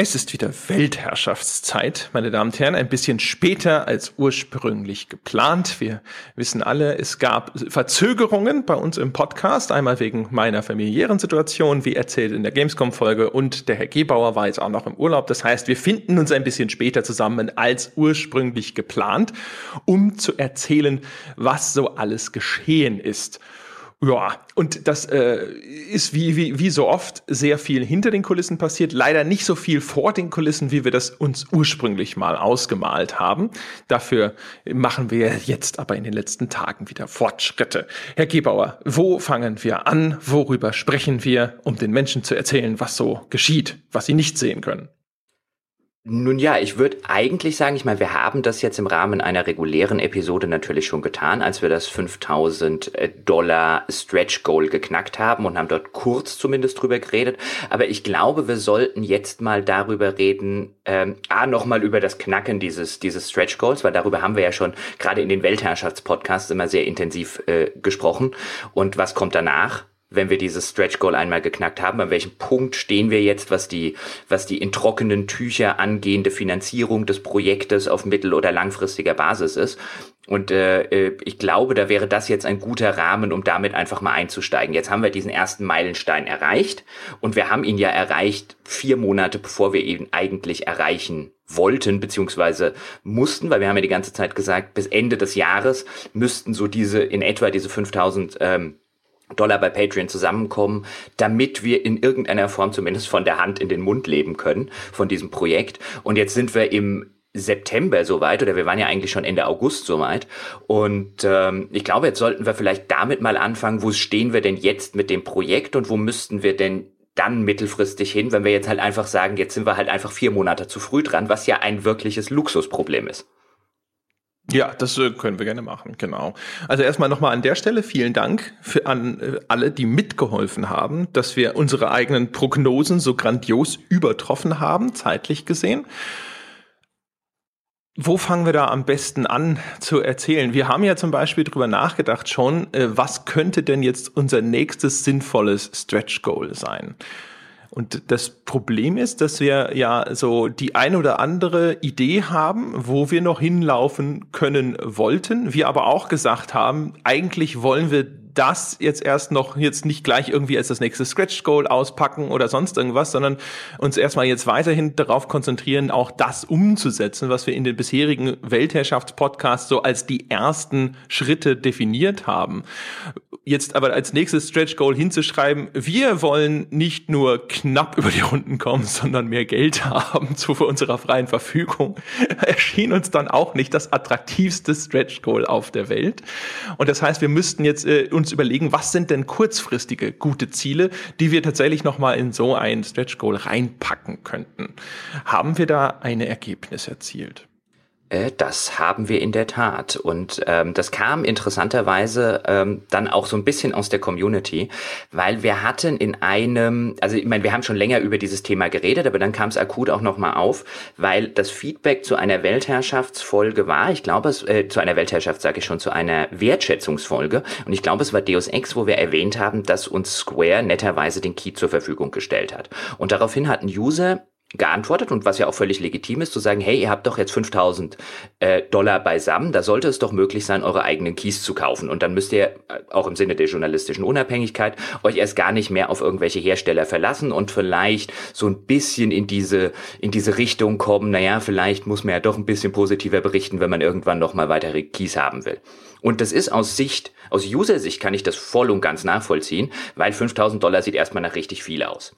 Es ist wieder Weltherrschaftszeit, meine Damen und Herren, ein bisschen später als ursprünglich geplant. Wir wissen alle, es gab Verzögerungen bei uns im Podcast, einmal wegen meiner familiären Situation, wie erzählt in der Gamescom-Folge, und der Herr Gebauer war jetzt auch noch im Urlaub. Das heißt, wir finden uns ein bisschen später zusammen als ursprünglich geplant, um zu erzählen, was so alles geschehen ist. Ja, und das äh, ist wie, wie, wie so oft sehr viel hinter den Kulissen passiert, leider nicht so viel vor den Kulissen, wie wir das uns ursprünglich mal ausgemalt haben. Dafür machen wir jetzt aber in den letzten Tagen wieder Fortschritte. Herr Gebauer, wo fangen wir an? Worüber sprechen wir, um den Menschen zu erzählen, was so geschieht, was sie nicht sehen können? Nun ja, ich würde eigentlich sagen, ich meine, wir haben das jetzt im Rahmen einer regulären Episode natürlich schon getan, als wir das 5000 äh, Dollar Stretch Goal geknackt haben und haben dort kurz zumindest drüber geredet. Aber ich glaube, wir sollten jetzt mal darüber reden, ähm, ah, nochmal über das Knacken dieses, dieses Stretch Goals, weil darüber haben wir ja schon gerade in den Weltherrschaftspodcasts immer sehr intensiv äh, gesprochen. Und was kommt danach? Wenn wir dieses Stretch Goal einmal geknackt haben, an welchem Punkt stehen wir jetzt, was die, was die in trockenen Tücher angehende Finanzierung des Projektes auf mittel- oder langfristiger Basis ist. Und äh, äh, ich glaube, da wäre das jetzt ein guter Rahmen, um damit einfach mal einzusteigen. Jetzt haben wir diesen ersten Meilenstein erreicht und wir haben ihn ja erreicht vier Monate, bevor wir ihn eigentlich erreichen wollten beziehungsweise mussten, weil wir haben ja die ganze Zeit gesagt, bis Ende des Jahres müssten so diese in etwa diese 5000 ähm, Dollar bei Patreon zusammenkommen, damit wir in irgendeiner Form zumindest von der Hand in den Mund leben können von diesem Projekt. Und jetzt sind wir im September soweit oder wir waren ja eigentlich schon Ende August soweit. Und ähm, ich glaube, jetzt sollten wir vielleicht damit mal anfangen, wo stehen wir denn jetzt mit dem Projekt und wo müssten wir denn dann mittelfristig hin, wenn wir jetzt halt einfach sagen, jetzt sind wir halt einfach vier Monate zu früh dran, was ja ein wirkliches Luxusproblem ist. Ja, das äh, können wir gerne machen, genau. Also erstmal nochmal an der Stelle vielen Dank für an äh, alle, die mitgeholfen haben, dass wir unsere eigenen Prognosen so grandios übertroffen haben, zeitlich gesehen. Wo fangen wir da am besten an zu erzählen? Wir haben ja zum Beispiel drüber nachgedacht schon, äh, was könnte denn jetzt unser nächstes sinnvolles Stretch Goal sein? Und das Problem ist, dass wir ja so die ein oder andere Idee haben, wo wir noch hinlaufen können wollten. Wir aber auch gesagt haben, eigentlich wollen wir das jetzt erst noch jetzt nicht gleich irgendwie als das nächste Scratch Goal auspacken oder sonst irgendwas, sondern uns erstmal jetzt weiterhin darauf konzentrieren, auch das umzusetzen, was wir in den bisherigen Weltherrschaftspodcasts so als die ersten Schritte definiert haben jetzt aber als nächstes Stretch Goal hinzuschreiben, wir wollen nicht nur knapp über die Runden kommen, sondern mehr Geld haben zu unserer freien Verfügung, erschien uns dann auch nicht das attraktivste Stretch Goal auf der Welt. Und das heißt, wir müssten jetzt äh, uns überlegen, was sind denn kurzfristige gute Ziele, die wir tatsächlich nochmal in so ein Stretch Goal reinpacken könnten. Haben wir da eine Ergebnis erzielt? Äh, das haben wir in der Tat. Und ähm, das kam interessanterweise ähm, dann auch so ein bisschen aus der Community, weil wir hatten in einem, also ich meine, wir haben schon länger über dieses Thema geredet, aber dann kam es akut auch nochmal auf, weil das Feedback zu einer Weltherrschaftsfolge war, ich glaube es, äh, zu einer Weltherrschaft sage ich schon, zu einer Wertschätzungsfolge. Und ich glaube, es war Deus Ex, wo wir erwähnt haben, dass uns Square netterweise den Key zur Verfügung gestellt hat. Und daraufhin hatten User geantwortet und was ja auch völlig legitim ist, zu sagen, hey, ihr habt doch jetzt 5000 äh, Dollar beisammen, da sollte es doch möglich sein, eure eigenen Keys zu kaufen. Und dann müsst ihr, äh, auch im Sinne der journalistischen Unabhängigkeit, euch erst gar nicht mehr auf irgendwelche Hersteller verlassen und vielleicht so ein bisschen in diese, in diese Richtung kommen, naja, vielleicht muss man ja doch ein bisschen positiver berichten, wenn man irgendwann noch mal weitere Keys haben will. Und das ist aus Sicht, aus User-Sicht kann ich das voll und ganz nachvollziehen, weil 5000 Dollar sieht erstmal nach richtig viel aus.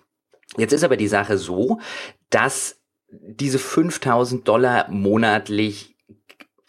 Jetzt ist aber die Sache so, dass diese 5000 Dollar monatlich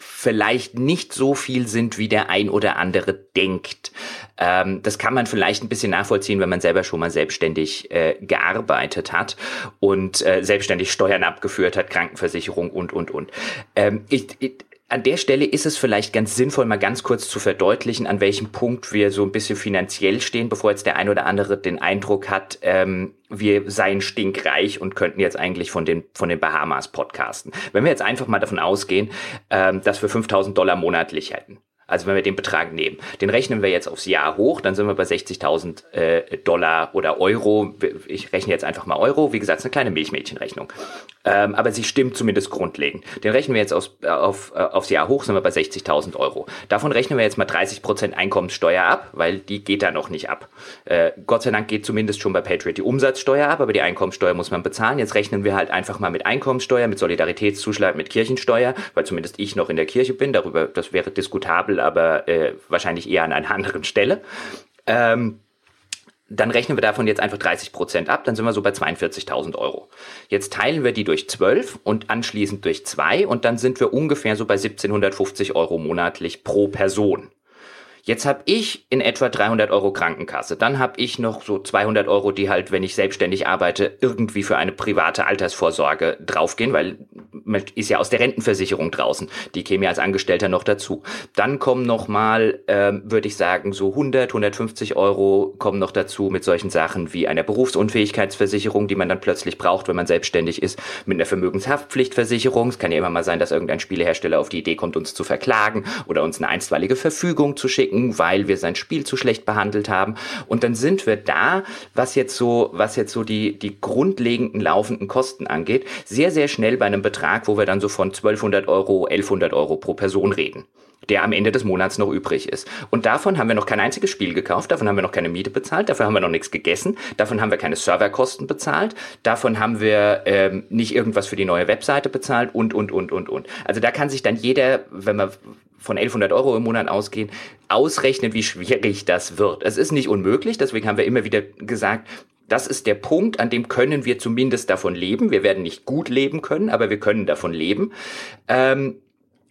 vielleicht nicht so viel sind, wie der ein oder andere denkt. Ähm, das kann man vielleicht ein bisschen nachvollziehen, wenn man selber schon mal selbstständig äh, gearbeitet hat und äh, selbstständig Steuern abgeführt hat, Krankenversicherung und, und, und. Ähm, ich, ich, an der Stelle ist es vielleicht ganz sinnvoll, mal ganz kurz zu verdeutlichen, an welchem Punkt wir so ein bisschen finanziell stehen, bevor jetzt der ein oder andere den Eindruck hat, ähm, wir seien stinkreich und könnten jetzt eigentlich von den, von den Bahamas podcasten. Wenn wir jetzt einfach mal davon ausgehen, ähm, dass wir 5000 Dollar monatlich hätten. Also wenn wir den Betrag nehmen, den rechnen wir jetzt aufs Jahr hoch, dann sind wir bei 60.000 äh, Dollar oder Euro. Ich rechne jetzt einfach mal Euro. Wie gesagt, eine kleine Milchmädchenrechnung. Ähm, aber sie stimmt zumindest grundlegend. Den rechnen wir jetzt aus, äh, auf, äh, aufs Jahr hoch, sind wir bei 60.000 Euro. Davon rechnen wir jetzt mal 30% Einkommenssteuer ab, weil die geht da noch nicht ab. Äh, Gott sei Dank geht zumindest schon bei Patriot die Umsatzsteuer ab, aber die Einkommenssteuer muss man bezahlen. Jetzt rechnen wir halt einfach mal mit Einkommenssteuer, mit Solidaritätszuschlag, mit Kirchensteuer, weil zumindest ich noch in der Kirche bin. Darüber, das wäre diskutabel, aber äh, wahrscheinlich eher an einer anderen Stelle. Ähm, dann rechnen wir davon jetzt einfach 30 Prozent ab, dann sind wir so bei 42.000 Euro. Jetzt teilen wir die durch 12 und anschließend durch 2 und dann sind wir ungefähr so bei 1750 Euro monatlich pro Person. Jetzt habe ich in etwa 300 Euro Krankenkasse. Dann habe ich noch so 200 Euro, die halt, wenn ich selbstständig arbeite, irgendwie für eine private Altersvorsorge draufgehen, weil man ist ja aus der Rentenversicherung draußen. Die käme ja als Angestellter noch dazu. Dann kommen noch mal, ähm, würde ich sagen, so 100, 150 Euro kommen noch dazu mit solchen Sachen wie einer Berufsunfähigkeitsversicherung, die man dann plötzlich braucht, wenn man selbstständig ist, mit einer Vermögenshaftpflichtversicherung. Es kann ja immer mal sein, dass irgendein Spielehersteller auf die Idee kommt, uns zu verklagen oder uns eine einstweilige Verfügung zu schicken schicken, weil wir sein Spiel zu schlecht behandelt haben. Und dann sind wir da, was jetzt so, was jetzt so die, die grundlegenden laufenden Kosten angeht, sehr, sehr schnell bei einem Betrag, wo wir dann so von 1200 Euro, 1100 Euro pro Person reden der am Ende des Monats noch übrig ist. Und davon haben wir noch kein einziges Spiel gekauft, davon haben wir noch keine Miete bezahlt, dafür haben wir noch nichts gegessen, davon haben wir keine Serverkosten bezahlt, davon haben wir ähm, nicht irgendwas für die neue Webseite bezahlt und, und, und, und, und. Also da kann sich dann jeder, wenn man von 1100 Euro im Monat ausgehen, ausrechnen, wie schwierig das wird. Es ist nicht unmöglich, deswegen haben wir immer wieder gesagt, das ist der Punkt, an dem können wir zumindest davon leben. Wir werden nicht gut leben können, aber wir können davon leben. Ähm,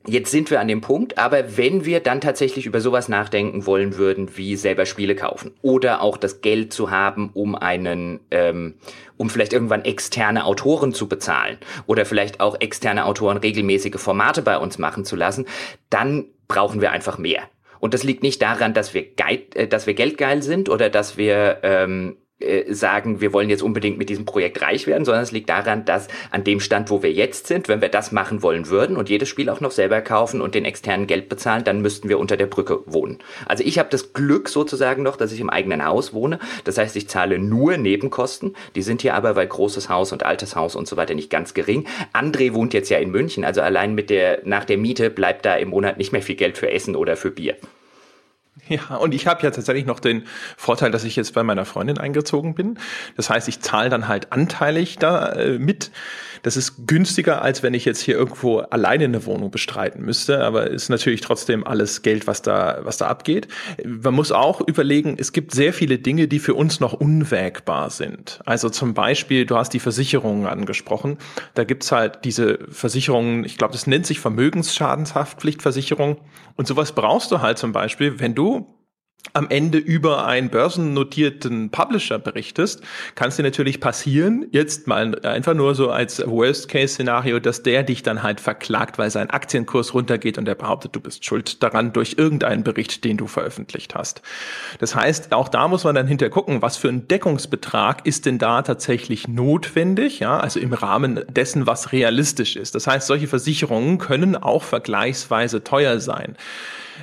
Jetzt sind wir an dem Punkt, aber wenn wir dann tatsächlich über sowas nachdenken wollen würden, wie selber Spiele kaufen oder auch das Geld zu haben, um einen, ähm, um vielleicht irgendwann externe Autoren zu bezahlen oder vielleicht auch externe Autoren regelmäßige Formate bei uns machen zu lassen, dann brauchen wir einfach mehr. Und das liegt nicht daran, dass wir, geil, äh, dass wir geldgeil sind oder dass wir ähm, äh, sagen, wir wollen jetzt unbedingt mit diesem Projekt reich werden, sondern es liegt daran, dass an dem Stand, wo wir jetzt sind, wenn wir das machen wollen würden und jedes Spiel auch noch selber kaufen und den externen Geld bezahlen, dann müssten wir unter der Brücke wohnen. Also ich habe das Glück sozusagen noch, dass ich im eigenen Haus wohne. Das heißt, ich zahle nur Nebenkosten. Die sind hier aber, weil großes Haus und altes Haus und so weiter nicht ganz gering. André wohnt jetzt ja in München, also allein mit der, nach der Miete bleibt da im Monat nicht mehr viel Geld für Essen oder für Bier. Ja, und ich habe ja tatsächlich noch den Vorteil, dass ich jetzt bei meiner Freundin eingezogen bin. Das heißt, ich zahle dann halt anteilig da äh, mit. Das ist günstiger, als wenn ich jetzt hier irgendwo alleine eine Wohnung bestreiten müsste, aber ist natürlich trotzdem alles Geld, was da, was da abgeht. Man muss auch überlegen, es gibt sehr viele Dinge, die für uns noch unwägbar sind. Also zum Beispiel, du hast die Versicherungen angesprochen. Da gibt's halt diese Versicherungen, ich glaube, das nennt sich Vermögensschadenshaftpflichtversicherung. Und sowas brauchst du halt zum Beispiel, wenn du am Ende über einen börsennotierten Publisher berichtest, kann es dir natürlich passieren, jetzt mal einfach nur so als Worst-Case-Szenario, dass der dich dann halt verklagt, weil sein Aktienkurs runtergeht und er behauptet, du bist schuld daran durch irgendeinen Bericht, den du veröffentlicht hast. Das heißt, auch da muss man dann hinter gucken, was für ein Deckungsbetrag ist denn da tatsächlich notwendig, ja, also im Rahmen dessen, was realistisch ist. Das heißt, solche Versicherungen können auch vergleichsweise teuer sein.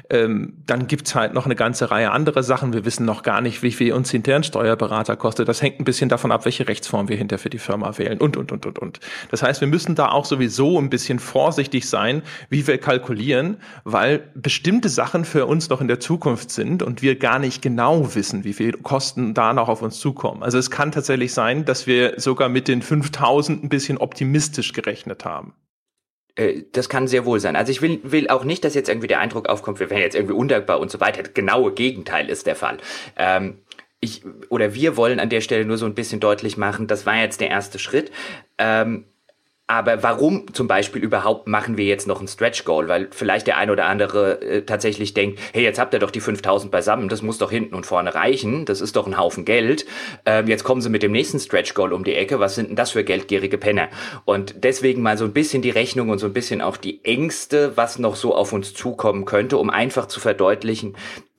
Ähm, dann gibt's halt noch eine ganze Reihe anderer Sachen. Wir wissen noch gar nicht, wie viel uns hinterher ein Steuerberater kostet. Das hängt ein bisschen davon ab, welche Rechtsform wir hinter für die Firma wählen und, und, und, und, und. Das heißt, wir müssen da auch sowieso ein bisschen vorsichtig sein, wie wir kalkulieren, weil bestimmte Sachen für uns noch in der Zukunft sind und wir gar nicht genau wissen, wie viel Kosten da noch auf uns zukommen. Also es kann tatsächlich sein, dass wir sogar mit den 5000 ein bisschen optimistisch gerechnet haben. Äh, das kann sehr wohl sein. Also ich will, will auch nicht, dass jetzt irgendwie der Eindruck aufkommt, wir wären jetzt irgendwie undankbar und so weiter. Das genaue Gegenteil ist der Fall. Ähm, ich oder wir wollen an der Stelle nur so ein bisschen deutlich machen, das war jetzt der erste Schritt. Ähm, aber warum zum Beispiel überhaupt machen wir jetzt noch ein Stretch Goal? Weil vielleicht der ein oder andere äh, tatsächlich denkt, hey, jetzt habt ihr doch die 5000 beisammen, das muss doch hinten und vorne reichen, das ist doch ein Haufen Geld. Ähm, jetzt kommen sie mit dem nächsten Stretch Goal um die Ecke, was sind denn das für geldgierige Penner? Und deswegen mal so ein bisschen die Rechnung und so ein bisschen auch die Ängste, was noch so auf uns zukommen könnte, um einfach zu verdeutlichen,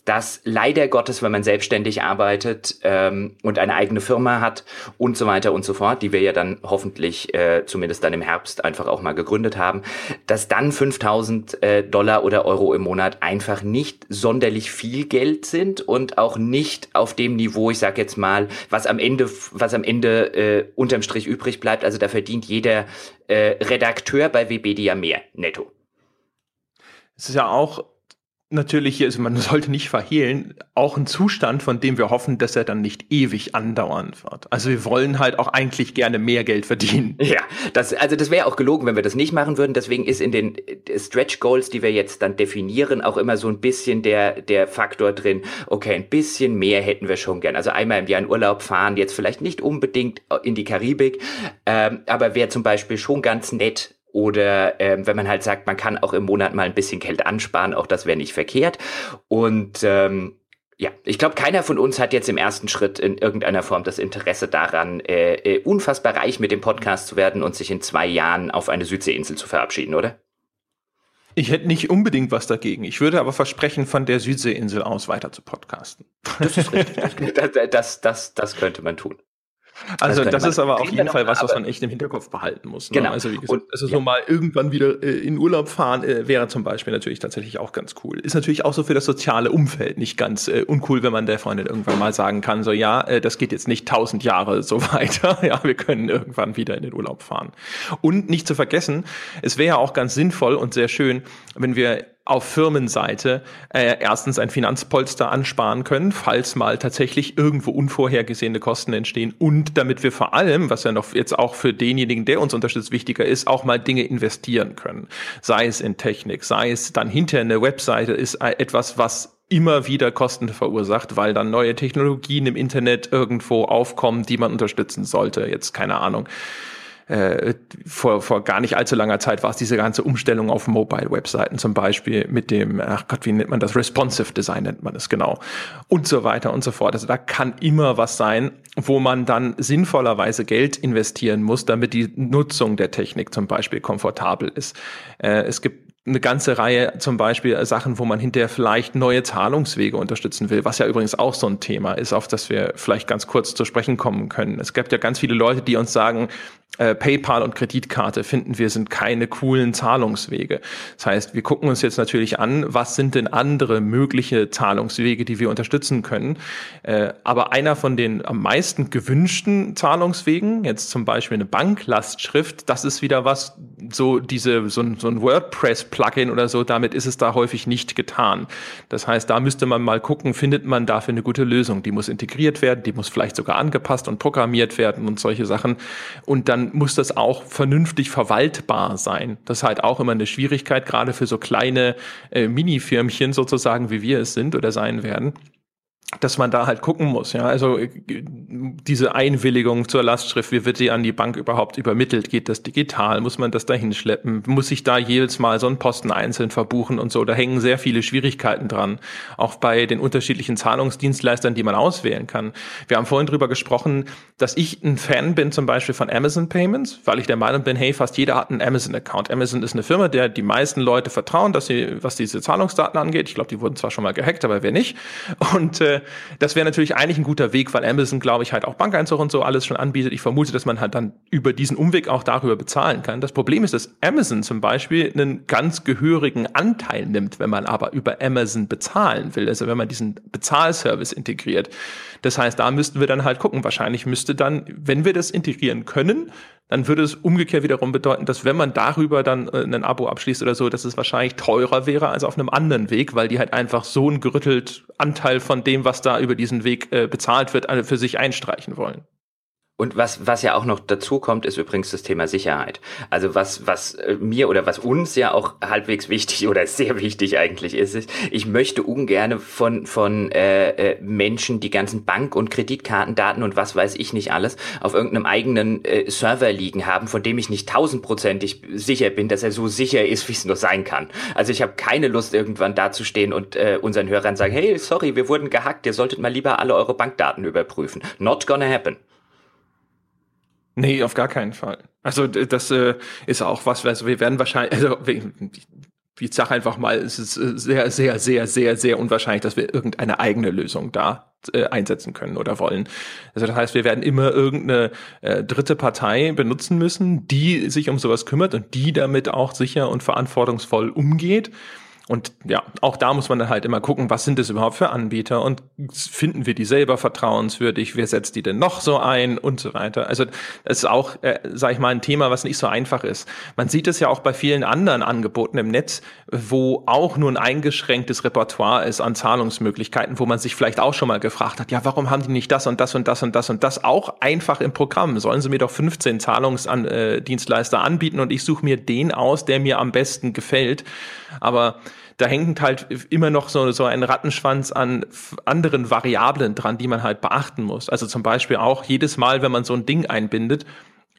dass leider Gottes, wenn man selbstständig arbeitet ähm, und eine eigene Firma hat und so weiter und so fort, die wir ja dann hoffentlich äh, zumindest dann im Herbst einfach auch mal gegründet haben, dass dann 5000 äh, Dollar oder Euro im Monat einfach nicht sonderlich viel Geld sind und auch nicht auf dem Niveau, ich sag jetzt mal, was am Ende, was am Ende äh, unterm Strich übrig bleibt. Also da verdient jeder äh, Redakteur bei Webedia mehr netto. Es ist ja auch natürlich, also man sollte nicht verhehlen, auch ein Zustand, von dem wir hoffen, dass er dann nicht ewig andauern wird. Also wir wollen halt auch eigentlich gerne mehr Geld verdienen. Ja, das, also das wäre auch gelogen, wenn wir das nicht machen würden. Deswegen ist in den Stretch Goals, die wir jetzt dann definieren, auch immer so ein bisschen der, der Faktor drin, okay, ein bisschen mehr hätten wir schon gern. Also einmal im Jahr in Urlaub fahren, jetzt vielleicht nicht unbedingt in die Karibik, ähm, aber wäre zum Beispiel schon ganz nett, oder ähm, wenn man halt sagt, man kann auch im Monat mal ein bisschen Geld ansparen, auch das wäre nicht verkehrt. Und ähm, ja, ich glaube, keiner von uns hat jetzt im ersten Schritt in irgendeiner Form das Interesse daran, äh, äh, unfassbar reich mit dem Podcast zu werden und sich in zwei Jahren auf eine Südseeinsel zu verabschieden, oder? Ich hätte nicht unbedingt was dagegen. Ich würde aber versprechen, von der Südseeinsel aus weiter zu podcasten. Das ist richtig. das, das, das, das könnte man tun. Also das, das ist aber auf jeden Fall was, was man echt im Hinterkopf behalten muss. Ne? Genau. Also wie gesagt, und, also ja. so mal irgendwann wieder äh, in Urlaub fahren äh, wäre zum Beispiel natürlich tatsächlich auch ganz cool. Ist natürlich auch so für das soziale Umfeld nicht ganz äh, uncool, wenn man der Freundin irgendwann mal sagen kann, so ja, äh, das geht jetzt nicht tausend Jahre so weiter. ja, wir können irgendwann wieder in den Urlaub fahren. Und nicht zu vergessen, es wäre ja auch ganz sinnvoll und sehr schön, wenn wir auf Firmenseite äh, erstens ein Finanzpolster ansparen können, falls mal tatsächlich irgendwo unvorhergesehene Kosten entstehen und damit wir vor allem, was ja noch jetzt auch für denjenigen, der uns unterstützt, wichtiger ist, auch mal Dinge investieren können. Sei es in Technik, sei es dann hinter eine Webseite ist etwas, was immer wieder Kosten verursacht, weil dann neue Technologien im Internet irgendwo aufkommen, die man unterstützen sollte. Jetzt keine Ahnung äh, vor, vor gar nicht allzu langer Zeit war es diese ganze Umstellung auf Mobile-Webseiten zum Beispiel mit dem, ach Gott, wie nennt man das? Responsive Design nennt man es genau. Und so weiter und so fort. Also da kann immer was sein, wo man dann sinnvollerweise Geld investieren muss, damit die Nutzung der Technik zum Beispiel komfortabel ist. Äh, es gibt eine ganze Reihe zum Beispiel Sachen, wo man hinterher vielleicht neue Zahlungswege unterstützen will, was ja übrigens auch so ein Thema ist, auf das wir vielleicht ganz kurz zu sprechen kommen können. Es gibt ja ganz viele Leute, die uns sagen, äh, PayPal und Kreditkarte finden wir sind keine coolen Zahlungswege. Das heißt, wir gucken uns jetzt natürlich an, was sind denn andere mögliche Zahlungswege, die wir unterstützen können. Äh, aber einer von den am meisten gewünschten Zahlungswegen, jetzt zum Beispiel eine Banklastschrift, das ist wieder was, so diese, so ein, so ein WordPress-Plugin oder so, damit ist es da häufig nicht getan. Das heißt, da müsste man mal gucken, findet man dafür eine gute Lösung. Die muss integriert werden, die muss vielleicht sogar angepasst und programmiert werden und solche Sachen. Und dann muss das auch vernünftig verwaltbar sein. Das ist halt auch immer eine Schwierigkeit, gerade für so kleine äh, Mini-Firmchen sozusagen, wie wir es sind oder sein werden dass man da halt gucken muss, ja. Also äh, diese Einwilligung zur Lastschrift, wie wird die an die Bank überhaupt übermittelt? Geht das digital? Muss man das da hinschleppen? Muss ich da jedes Mal so einen Posten einzeln verbuchen und so? Da hängen sehr viele Schwierigkeiten dran. Auch bei den unterschiedlichen Zahlungsdienstleistern, die man auswählen kann. Wir haben vorhin drüber gesprochen, dass ich ein Fan bin zum Beispiel von Amazon Payments, weil ich der Meinung bin, hey, fast jeder hat einen Amazon-Account. Amazon ist eine Firma, der die meisten Leute vertrauen, dass sie, was diese Zahlungsdaten angeht. Ich glaube, die wurden zwar schon mal gehackt, aber wer nicht? Und äh, das wäre natürlich eigentlich ein guter Weg, weil Amazon, glaube ich, halt auch Bankeinzug und so alles schon anbietet. Ich vermute, dass man halt dann über diesen Umweg auch darüber bezahlen kann. Das Problem ist, dass Amazon zum Beispiel einen ganz gehörigen Anteil nimmt, wenn man aber über Amazon bezahlen will. Also wenn man diesen Bezahlservice integriert. Das heißt, da müssten wir dann halt gucken. Wahrscheinlich müsste dann, wenn wir das integrieren können, dann würde es umgekehrt wiederum bedeuten, dass wenn man darüber dann äh, ein Abo abschließt oder so, dass es wahrscheinlich teurer wäre als auf einem anderen Weg, weil die halt einfach so ein gerüttelt Anteil von dem, was da über diesen Weg äh, bezahlt wird, für sich einstreichen wollen. Und was, was ja auch noch dazu kommt, ist übrigens das Thema Sicherheit. Also was, was äh, mir oder was uns ja auch halbwegs wichtig oder sehr wichtig eigentlich ist, ist, ich möchte ungerne von, von äh, äh, Menschen die ganzen Bank- und Kreditkartendaten und was weiß ich nicht alles auf irgendeinem eigenen äh, Server liegen haben, von dem ich nicht tausendprozentig sicher bin, dass er so sicher ist, wie es nur sein kann. Also ich habe keine Lust, irgendwann dazustehen und äh, unseren Hörern sagen, hey, sorry, wir wurden gehackt, ihr solltet mal lieber alle eure Bankdaten überprüfen. Not gonna happen. Nee, auf gar keinen Fall. Also das äh, ist auch was, also wir werden wahrscheinlich, also ich sage einfach mal, es ist äh, sehr, sehr, sehr, sehr, sehr unwahrscheinlich, dass wir irgendeine eigene Lösung da äh, einsetzen können oder wollen. Also das heißt, wir werden immer irgendeine äh, dritte Partei benutzen müssen, die sich um sowas kümmert und die damit auch sicher und verantwortungsvoll umgeht. Und ja, auch da muss man dann halt immer gucken, was sind das überhaupt für Anbieter und finden wir die selber vertrauenswürdig, wer setzt die denn noch so ein und so weiter. Also das ist auch, äh, sage ich mal, ein Thema, was nicht so einfach ist. Man sieht es ja auch bei vielen anderen Angeboten im Netz, wo auch nur ein eingeschränktes Repertoire ist an Zahlungsmöglichkeiten, wo man sich vielleicht auch schon mal gefragt hat, ja, warum haben die nicht das und das und das und das und das auch einfach im Programm? Sollen sie mir doch 15 Zahlungsdienstleister äh, anbieten und ich suche mir den aus, der mir am besten gefällt. Aber da hängt halt immer noch so, so ein Rattenschwanz an anderen Variablen dran, die man halt beachten muss. Also zum Beispiel auch jedes Mal, wenn man so ein Ding einbindet,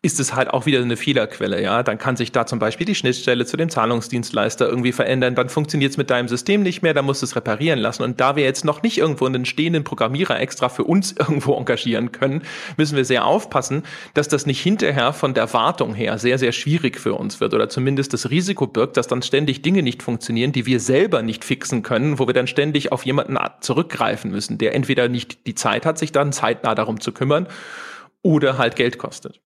ist es halt auch wieder eine Fehlerquelle, ja. Dann kann sich da zum Beispiel die Schnittstelle zu dem Zahlungsdienstleister irgendwie verändern, dann funktioniert es mit deinem System nicht mehr, dann musst du es reparieren lassen. Und da wir jetzt noch nicht irgendwo einen stehenden Programmierer extra für uns irgendwo engagieren können, müssen wir sehr aufpassen, dass das nicht hinterher von der Wartung her sehr, sehr schwierig für uns wird oder zumindest das Risiko birgt, dass dann ständig Dinge nicht funktionieren, die wir selber nicht fixen können, wo wir dann ständig auf jemanden zurückgreifen müssen, der entweder nicht die Zeit hat, sich dann zeitnah darum zu kümmern oder halt Geld kostet.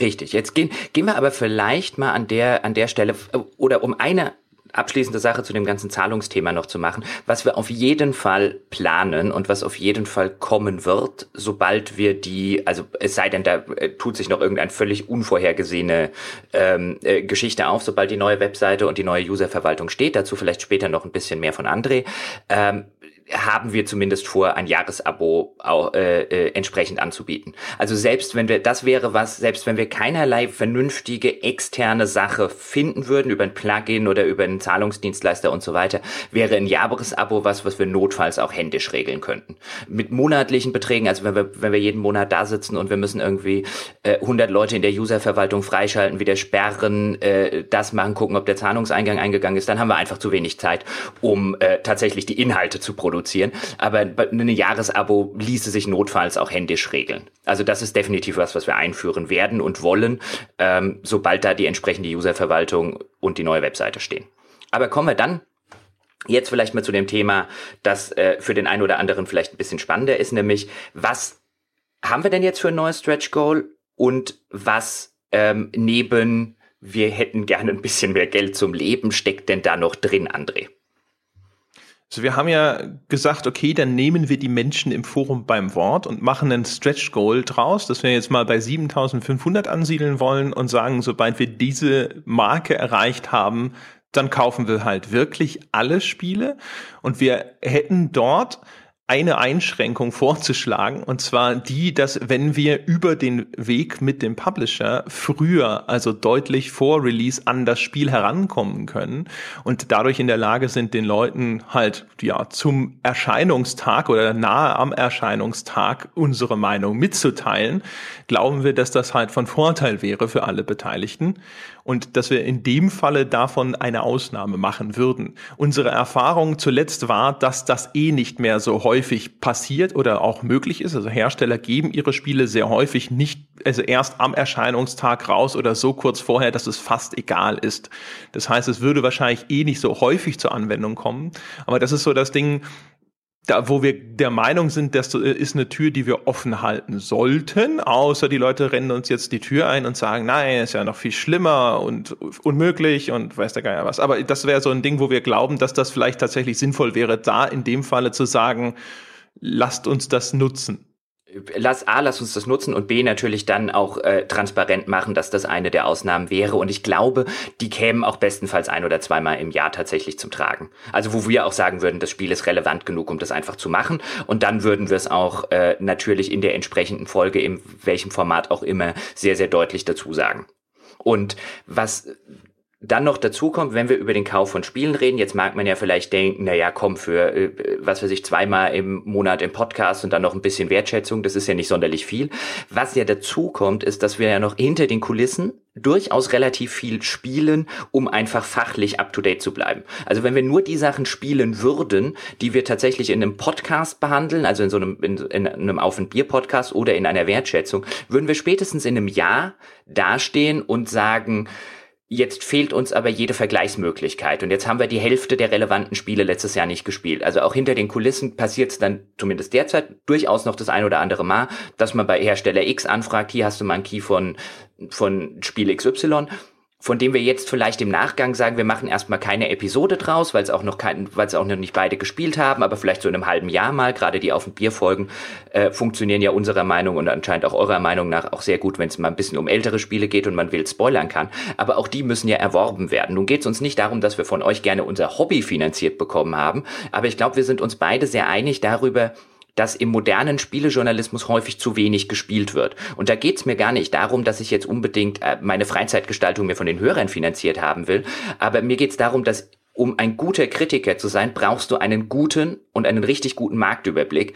Richtig. Jetzt gehen, gehen wir aber vielleicht mal an der, an der Stelle, oder um eine abschließende Sache zu dem ganzen Zahlungsthema noch zu machen, was wir auf jeden Fall planen und was auf jeden Fall kommen wird, sobald wir die, also es sei denn, da äh, tut sich noch irgendeine völlig unvorhergesehene ähm, äh, Geschichte auf, sobald die neue Webseite und die neue Userverwaltung steht, dazu vielleicht später noch ein bisschen mehr von André. Ähm, haben wir zumindest vor, ein Jahresabo auch, äh, äh, entsprechend anzubieten. Also selbst wenn wir, das wäre was, selbst wenn wir keinerlei vernünftige externe Sache finden würden über ein Plugin oder über einen Zahlungsdienstleister und so weiter, wäre ein Jahresabo was, was wir notfalls auch händisch regeln könnten. Mit monatlichen Beträgen, also wenn wir, wenn wir jeden Monat da sitzen und wir müssen irgendwie äh, 100 Leute in der Userverwaltung freischalten, wieder sperren, äh, das machen, gucken, ob der Zahlungseingang eingegangen ist, dann haben wir einfach zu wenig Zeit, um äh, tatsächlich die Inhalte zu produzieren produzieren. Aber eine Jahresabo ließe sich notfalls auch händisch regeln. Also das ist definitiv was, was wir einführen werden und wollen, ähm, sobald da die entsprechende Userverwaltung und die neue Webseite stehen. Aber kommen wir dann jetzt vielleicht mal zu dem Thema, das äh, für den einen oder anderen vielleicht ein bisschen spannender ist, nämlich was haben wir denn jetzt für ein neues Stretch Goal und was ähm, neben wir hätten gerne ein bisschen mehr Geld zum Leben steckt denn da noch drin, André? Also wir haben ja gesagt, okay, dann nehmen wir die Menschen im Forum beim Wort und machen einen Stretch Goal draus, dass wir jetzt mal bei 7500 ansiedeln wollen und sagen, sobald wir diese Marke erreicht haben, dann kaufen wir halt wirklich alle Spiele. Und wir hätten dort eine Einschränkung vorzuschlagen, und zwar die, dass wenn wir über den Weg mit dem Publisher früher, also deutlich vor Release an das Spiel herankommen können und dadurch in der Lage sind, den Leuten halt ja zum Erscheinungstag oder nahe am Erscheinungstag unsere Meinung mitzuteilen, glauben wir, dass das halt von Vorteil wäre für alle Beteiligten und dass wir in dem Falle davon eine Ausnahme machen würden. Unsere Erfahrung zuletzt war, dass das eh nicht mehr so häufig passiert oder auch möglich ist. Also Hersteller geben ihre Spiele sehr häufig nicht, also erst am Erscheinungstag raus oder so kurz vorher, dass es fast egal ist. Das heißt, es würde wahrscheinlich eh nicht so häufig zur Anwendung kommen. Aber das ist so das Ding, da, wo wir der Meinung sind, das ist eine Tür, die wir offen halten sollten, außer die Leute rennen uns jetzt die Tür ein und sagen, nein, ist ja noch viel schlimmer und unmöglich und weiß der Geier was. Aber das wäre so ein Ding, wo wir glauben, dass das vielleicht tatsächlich sinnvoll wäre, da in dem Falle zu sagen, lasst uns das nutzen lass A, lass uns das nutzen und B natürlich dann auch äh, transparent machen, dass das eine der Ausnahmen wäre. Und ich glaube, die kämen auch bestenfalls ein oder zweimal im Jahr tatsächlich zum Tragen. Also wo wir auch sagen würden, das Spiel ist relevant genug, um das einfach zu machen. Und dann würden wir es auch äh, natürlich in der entsprechenden Folge, in welchem Format auch immer, sehr, sehr deutlich dazu sagen. Und was dann noch dazu kommt, wenn wir über den Kauf von Spielen reden, jetzt mag man ja vielleicht denken, na ja, komm, für, äh, was weiß ich, zweimal im Monat im Podcast und dann noch ein bisschen Wertschätzung, das ist ja nicht sonderlich viel. Was ja dazu kommt, ist, dass wir ja noch hinter den Kulissen durchaus relativ viel spielen, um einfach fachlich up-to-date zu bleiben. Also wenn wir nur die Sachen spielen würden, die wir tatsächlich in einem Podcast behandeln, also in so einem, in, in einem Auf- und Bier-Podcast oder in einer Wertschätzung, würden wir spätestens in einem Jahr dastehen und sagen, Jetzt fehlt uns aber jede Vergleichsmöglichkeit. Und jetzt haben wir die Hälfte der relevanten Spiele letztes Jahr nicht gespielt. Also auch hinter den Kulissen passiert es dann zumindest derzeit durchaus noch das ein oder andere Mal, dass man bei Hersteller X anfragt, hier hast du mal einen Key von, von Spiel XY von dem wir jetzt vielleicht im Nachgang sagen, wir machen erstmal keine Episode draus, weil es auch noch kein, weil es auch noch nicht beide gespielt haben, aber vielleicht so in einem halben Jahr mal, gerade die auf dem Bier folgen, äh, funktionieren ja unserer Meinung und anscheinend auch eurer Meinung nach auch sehr gut, wenn es mal ein bisschen um ältere Spiele geht und man will spoilern kann. Aber auch die müssen ja erworben werden. Nun geht es uns nicht darum, dass wir von euch gerne unser Hobby finanziert bekommen haben, aber ich glaube, wir sind uns beide sehr einig darüber, dass im modernen Spielejournalismus häufig zu wenig gespielt wird. Und da geht's mir gar nicht darum, dass ich jetzt unbedingt äh, meine Freizeitgestaltung mir von den Hörern finanziert haben will, aber mir geht's darum, dass um ein guter Kritiker zu sein, brauchst du einen guten und einen richtig guten Marktüberblick.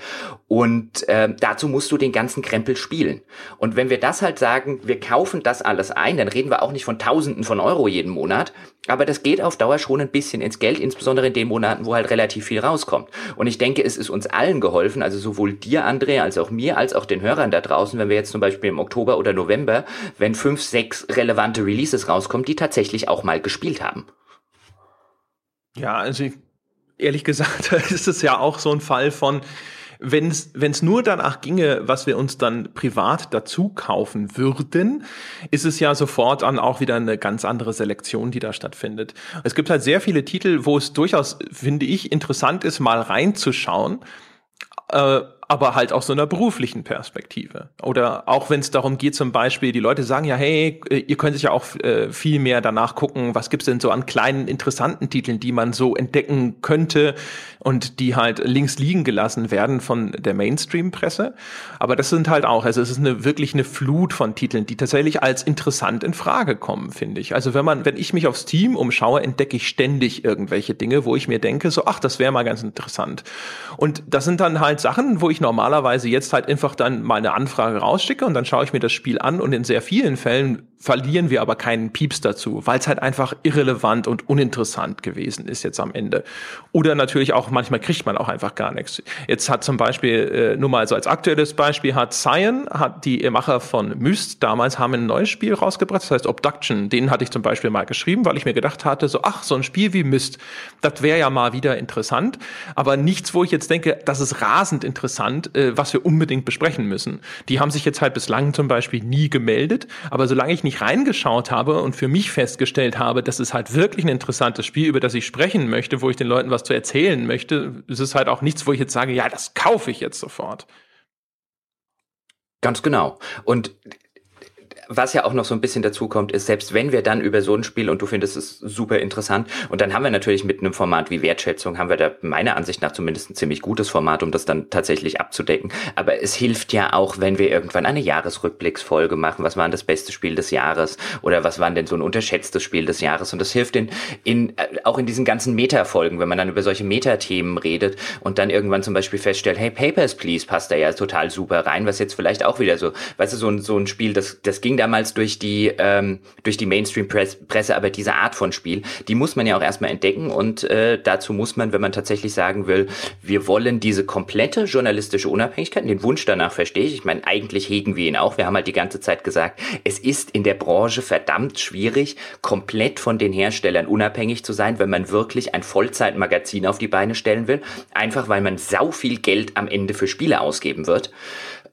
Und äh, dazu musst du den ganzen Krempel spielen. Und wenn wir das halt sagen, wir kaufen das alles ein, dann reden wir auch nicht von Tausenden von Euro jeden Monat. Aber das geht auf Dauer schon ein bisschen ins Geld, insbesondere in den Monaten, wo halt relativ viel rauskommt. Und ich denke, es ist uns allen geholfen, also sowohl dir, André, als auch mir, als auch den Hörern da draußen, wenn wir jetzt zum Beispiel im Oktober oder November, wenn fünf, sechs relevante Releases rauskommen, die tatsächlich auch mal gespielt haben. Ja, also ich, ehrlich gesagt ist es ja auch so ein Fall von, wenn es nur danach ginge, was wir uns dann privat dazu kaufen würden, ist es ja sofort dann auch wieder eine ganz andere Selektion, die da stattfindet. Es gibt halt sehr viele Titel, wo es durchaus, finde ich, interessant ist, mal reinzuschauen. Äh, aber halt aus so einer beruflichen Perspektive. Oder auch wenn es darum geht, zum Beispiel, die Leute sagen ja, hey, ihr könnt sich ja auch äh, viel mehr danach gucken, was gibt's denn so an kleinen, interessanten Titeln, die man so entdecken könnte und die halt links liegen gelassen werden von der Mainstream-Presse. Aber das sind halt auch, also es ist eine wirklich eine Flut von Titeln, die tatsächlich als interessant in Frage kommen, finde ich. Also wenn man, wenn ich mich aufs Team umschaue, entdecke ich ständig irgendwelche Dinge, wo ich mir denke, so, ach, das wäre mal ganz interessant. Und das sind dann halt Sachen, wo ich normalerweise jetzt halt einfach dann mal eine Anfrage rausschicke und dann schaue ich mir das Spiel an und in sehr vielen Fällen verlieren wir aber keinen Pieps dazu, weil es halt einfach irrelevant und uninteressant gewesen ist jetzt am Ende. Oder natürlich auch, manchmal kriegt man auch einfach gar nichts. Jetzt hat zum Beispiel, äh, nur mal so als aktuelles Beispiel, hat Cyan, hat die Macher von Myst damals haben ein neues Spiel rausgebracht, das heißt Obduction. Den hatte ich zum Beispiel mal geschrieben, weil ich mir gedacht hatte, so, ach, so ein Spiel wie Myst, das wäre ja mal wieder interessant, aber nichts, wo ich jetzt denke, das ist rasend interessant, äh, was wir unbedingt besprechen müssen. Die haben sich jetzt halt bislang zum Beispiel nie gemeldet, aber solange ich nicht nicht reingeschaut habe und für mich festgestellt habe, das ist halt wirklich ein interessantes Spiel, über das ich sprechen möchte, wo ich den Leuten was zu erzählen möchte, ist es halt auch nichts, wo ich jetzt sage, ja, das kaufe ich jetzt sofort. Ganz genau. Und was ja auch noch so ein bisschen dazu kommt, ist, selbst wenn wir dann über so ein Spiel und du findest es super interessant und dann haben wir natürlich mit einem Format wie Wertschätzung, haben wir da meiner Ansicht nach zumindest ein ziemlich gutes Format, um das dann tatsächlich abzudecken. Aber es hilft ja auch, wenn wir irgendwann eine Jahresrückblicksfolge machen. Was war denn das beste Spiel des Jahres? Oder was war denn so ein unterschätztes Spiel des Jahres? Und das hilft in, in äh, auch in diesen ganzen Meta-Folgen, wenn man dann über solche Meta-Themen redet und dann irgendwann zum Beispiel feststellt, hey, Papers, Please passt da ja total super rein, was jetzt vielleicht auch wieder so, weißt du, so ein, so ein Spiel, das, das ging damals durch die, ähm, durch die Mainstream-Presse, aber diese Art von Spiel, die muss man ja auch erstmal entdecken und äh, dazu muss man, wenn man tatsächlich sagen will, wir wollen diese komplette journalistische Unabhängigkeit, den Wunsch danach verstehe ich, ich meine, eigentlich hegen wir ihn auch, wir haben halt die ganze Zeit gesagt, es ist in der Branche verdammt schwierig, komplett von den Herstellern unabhängig zu sein, wenn man wirklich ein Vollzeitmagazin auf die Beine stellen will, einfach weil man sau viel Geld am Ende für Spiele ausgeben wird.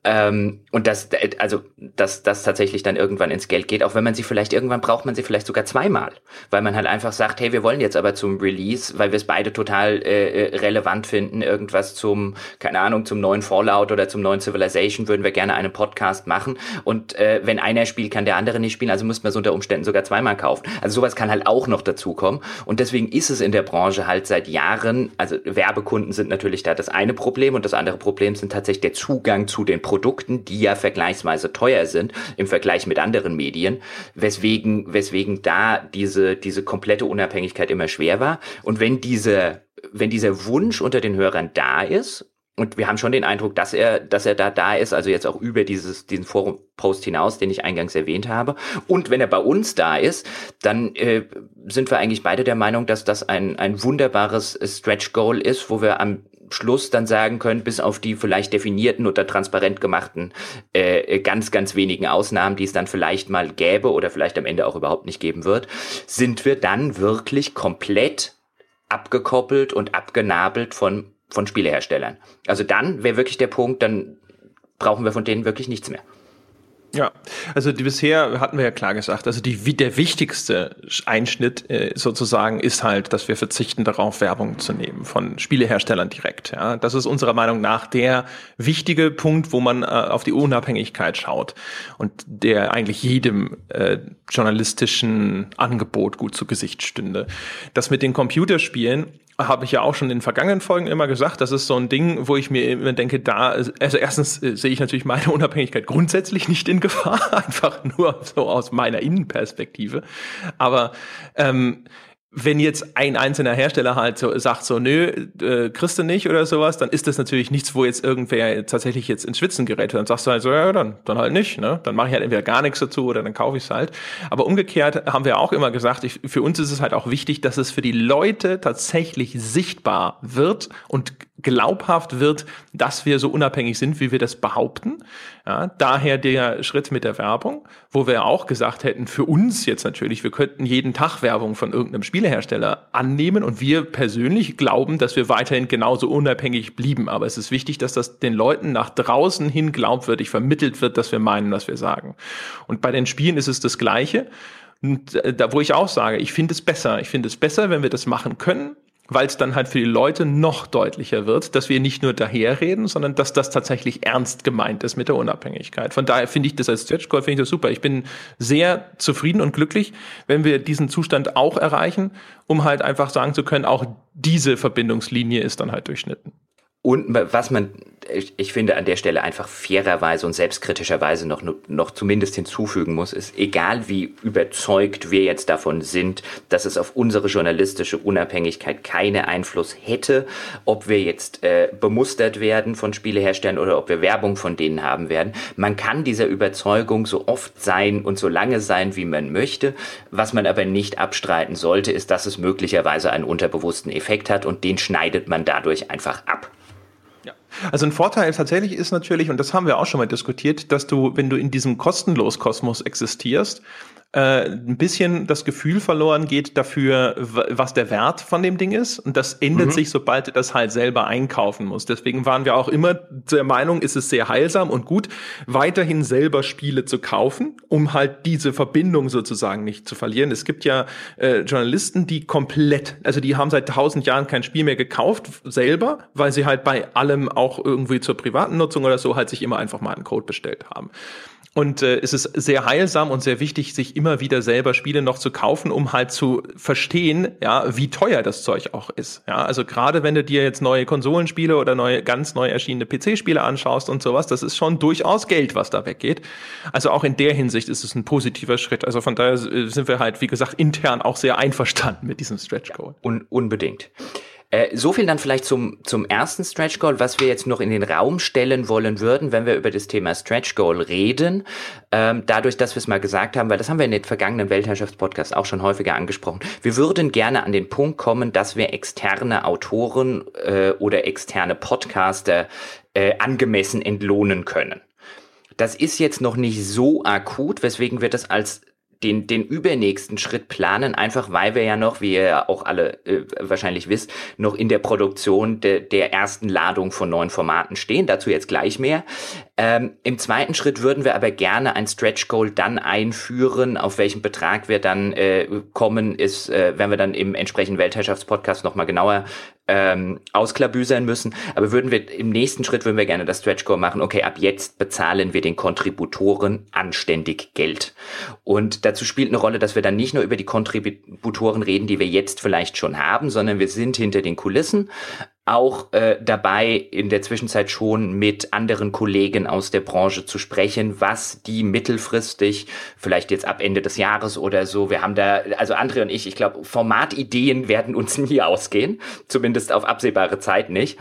Ähm, und das, also, dass das tatsächlich dann irgendwann ins Geld geht, auch wenn man sie vielleicht, irgendwann braucht man sie vielleicht sogar zweimal. Weil man halt einfach sagt, hey, wir wollen jetzt aber zum Release, weil wir es beide total äh, äh, relevant finden, irgendwas zum, keine Ahnung, zum neuen Fallout oder zum neuen Civilization würden wir gerne einen Podcast machen. Und äh, wenn einer spielt, kann der andere nicht spielen, also müsste man es unter Umständen sogar zweimal kaufen. Also sowas kann halt auch noch dazukommen. Und deswegen ist es in der Branche halt seit Jahren, also Werbekunden sind natürlich da das eine Problem und das andere Problem sind tatsächlich der Zugang zu den Produkten Produkten, die ja vergleichsweise teuer sind im Vergleich mit anderen Medien, weswegen, weswegen da diese, diese komplette Unabhängigkeit immer schwer war. Und wenn diese, wenn dieser Wunsch unter den Hörern da ist, und wir haben schon den Eindruck, dass er, dass er da da ist, also jetzt auch über dieses, diesen Forum-Post hinaus, den ich eingangs erwähnt habe. Und wenn er bei uns da ist, dann äh, sind wir eigentlich beide der Meinung, dass das ein, ein wunderbares Stretch-Goal ist, wo wir am Schluss dann sagen können, bis auf die vielleicht definierten oder transparent gemachten äh, ganz, ganz wenigen Ausnahmen, die es dann vielleicht mal gäbe oder vielleicht am Ende auch überhaupt nicht geben wird, sind wir dann wirklich komplett abgekoppelt und abgenabelt von, von Spieleherstellern. Also dann wäre wirklich der Punkt, dann brauchen wir von denen wirklich nichts mehr. Ja, also die, bisher hatten wir ja klar gesagt, also die, der wichtigste Einschnitt äh, sozusagen ist halt, dass wir verzichten darauf, Werbung zu nehmen von Spieleherstellern direkt. Ja, das ist unserer Meinung nach der wichtige Punkt, wo man äh, auf die Unabhängigkeit schaut und der eigentlich jedem äh, journalistischen Angebot gut zu Gesicht stünde. Das mit den Computerspielen habe ich ja auch schon in vergangenen Folgen immer gesagt, das ist so ein Ding, wo ich mir immer denke, da, also erstens äh, sehe ich natürlich meine Unabhängigkeit grundsätzlich nicht in Gefahr, einfach nur so aus meiner Innenperspektive. Aber ähm, wenn jetzt ein einzelner Hersteller halt so sagt, so nö, äh, kriegst du nicht oder sowas, dann ist das natürlich nichts, wo jetzt irgendwer tatsächlich jetzt ins Schwitzen gerät. Dann sagst du halt so, ja, dann, dann halt nicht. Ne? Dann mache ich halt entweder gar nichts dazu oder dann kaufe ich es halt. Aber umgekehrt haben wir auch immer gesagt, ich, für uns ist es halt auch wichtig, dass es für die Leute tatsächlich sichtbar wird und glaubhaft wird, dass wir so unabhängig sind, wie wir das behaupten. Ja, daher der Schritt mit der Werbung, wo wir auch gesagt hätten, für uns jetzt natürlich, wir könnten jeden Tag Werbung von irgendeinem Spielehersteller annehmen und wir persönlich glauben, dass wir weiterhin genauso unabhängig blieben. Aber es ist wichtig, dass das den Leuten nach draußen hin glaubwürdig vermittelt wird, dass wir meinen, was wir sagen. Und bei den Spielen ist es das Gleiche. Und äh, da, wo ich auch sage, ich finde es besser. Ich finde es besser, wenn wir das machen können, weil es dann halt für die Leute noch deutlicher wird, dass wir nicht nur daherreden, sondern dass das tatsächlich ernst gemeint ist mit der Unabhängigkeit. Von daher finde ich das als Stretch Goal finde ich das super. Ich bin sehr zufrieden und glücklich, wenn wir diesen Zustand auch erreichen, um halt einfach sagen zu können, auch diese Verbindungslinie ist dann halt durchschnitten. Und was man, ich finde, an der Stelle einfach fairerweise und selbstkritischerweise noch, noch zumindest hinzufügen muss, ist, egal wie überzeugt wir jetzt davon sind, dass es auf unsere journalistische Unabhängigkeit keinen Einfluss hätte, ob wir jetzt äh, bemustert werden von Spieleherstellern oder ob wir Werbung von denen haben werden. Man kann dieser Überzeugung so oft sein und so lange sein, wie man möchte. Was man aber nicht abstreiten sollte, ist, dass es möglicherweise einen unterbewussten Effekt hat und den schneidet man dadurch einfach ab. Also ein Vorteil tatsächlich ist natürlich, und das haben wir auch schon mal diskutiert, dass du, wenn du in diesem kostenlos Kosmos existierst, äh, ein bisschen das Gefühl verloren geht dafür, was der Wert von dem Ding ist. Und das ändert mhm. sich, sobald du das halt selber einkaufen musst. Deswegen waren wir auch immer der Meinung, ist es sehr heilsam und gut, weiterhin selber Spiele zu kaufen, um halt diese Verbindung sozusagen nicht zu verlieren. Es gibt ja äh, Journalisten, die komplett, also die haben seit tausend Jahren kein Spiel mehr gekauft, selber, weil sie halt bei allem auch irgendwie zur privaten Nutzung oder so halt sich immer einfach mal einen Code bestellt haben. Und äh, es ist sehr heilsam und sehr wichtig, sich immer wieder selber Spiele noch zu kaufen, um halt zu verstehen, ja, wie teuer das Zeug auch ist. Ja, also gerade wenn du dir jetzt neue Konsolenspiele oder neue, ganz neu erschienene PC-Spiele anschaust und sowas, das ist schon durchaus Geld, was da weggeht. Also auch in der Hinsicht ist es ein positiver Schritt. Also von daher äh, sind wir halt, wie gesagt, intern auch sehr einverstanden mit diesem Stretch Goal. Ja, un unbedingt. Äh, so viel dann vielleicht zum, zum ersten Stretch Goal, was wir jetzt noch in den Raum stellen wollen würden, wenn wir über das Thema Stretch Goal reden. Ähm, dadurch, dass wir es mal gesagt haben, weil das haben wir in den vergangenen Weltherrschaftspodcasts auch schon häufiger angesprochen. Wir würden gerne an den Punkt kommen, dass wir externe Autoren äh, oder externe Podcaster äh, angemessen entlohnen können. Das ist jetzt noch nicht so akut, weswegen wir das als den, den übernächsten Schritt planen, einfach weil wir ja noch, wie ihr auch alle äh, wahrscheinlich wisst, noch in der Produktion de, der ersten Ladung von neuen Formaten stehen. Dazu jetzt gleich mehr. Ähm, Im zweiten Schritt würden wir aber gerne ein Stretch Goal dann einführen. Auf welchen Betrag wir dann äh, kommen, ist, äh, wenn wir dann im entsprechenden Weltherrschaftspodcast nochmal genauer ähm, ausklabüsern müssen. Aber würden wir im nächsten Schritt würden wir gerne das Stretch Goal machen. Okay, ab jetzt bezahlen wir den Kontributoren anständig Geld. Und dazu spielt eine Rolle, dass wir dann nicht nur über die Kontributoren reden, die wir jetzt vielleicht schon haben, sondern wir sind hinter den Kulissen auch äh, dabei, in der Zwischenzeit schon mit anderen Kollegen aus der Branche zu sprechen, was die mittelfristig, vielleicht jetzt ab Ende des Jahres oder so, wir haben da, also André und ich, ich glaube, Formatideen werden uns nie ausgehen, zumindest auf absehbare Zeit nicht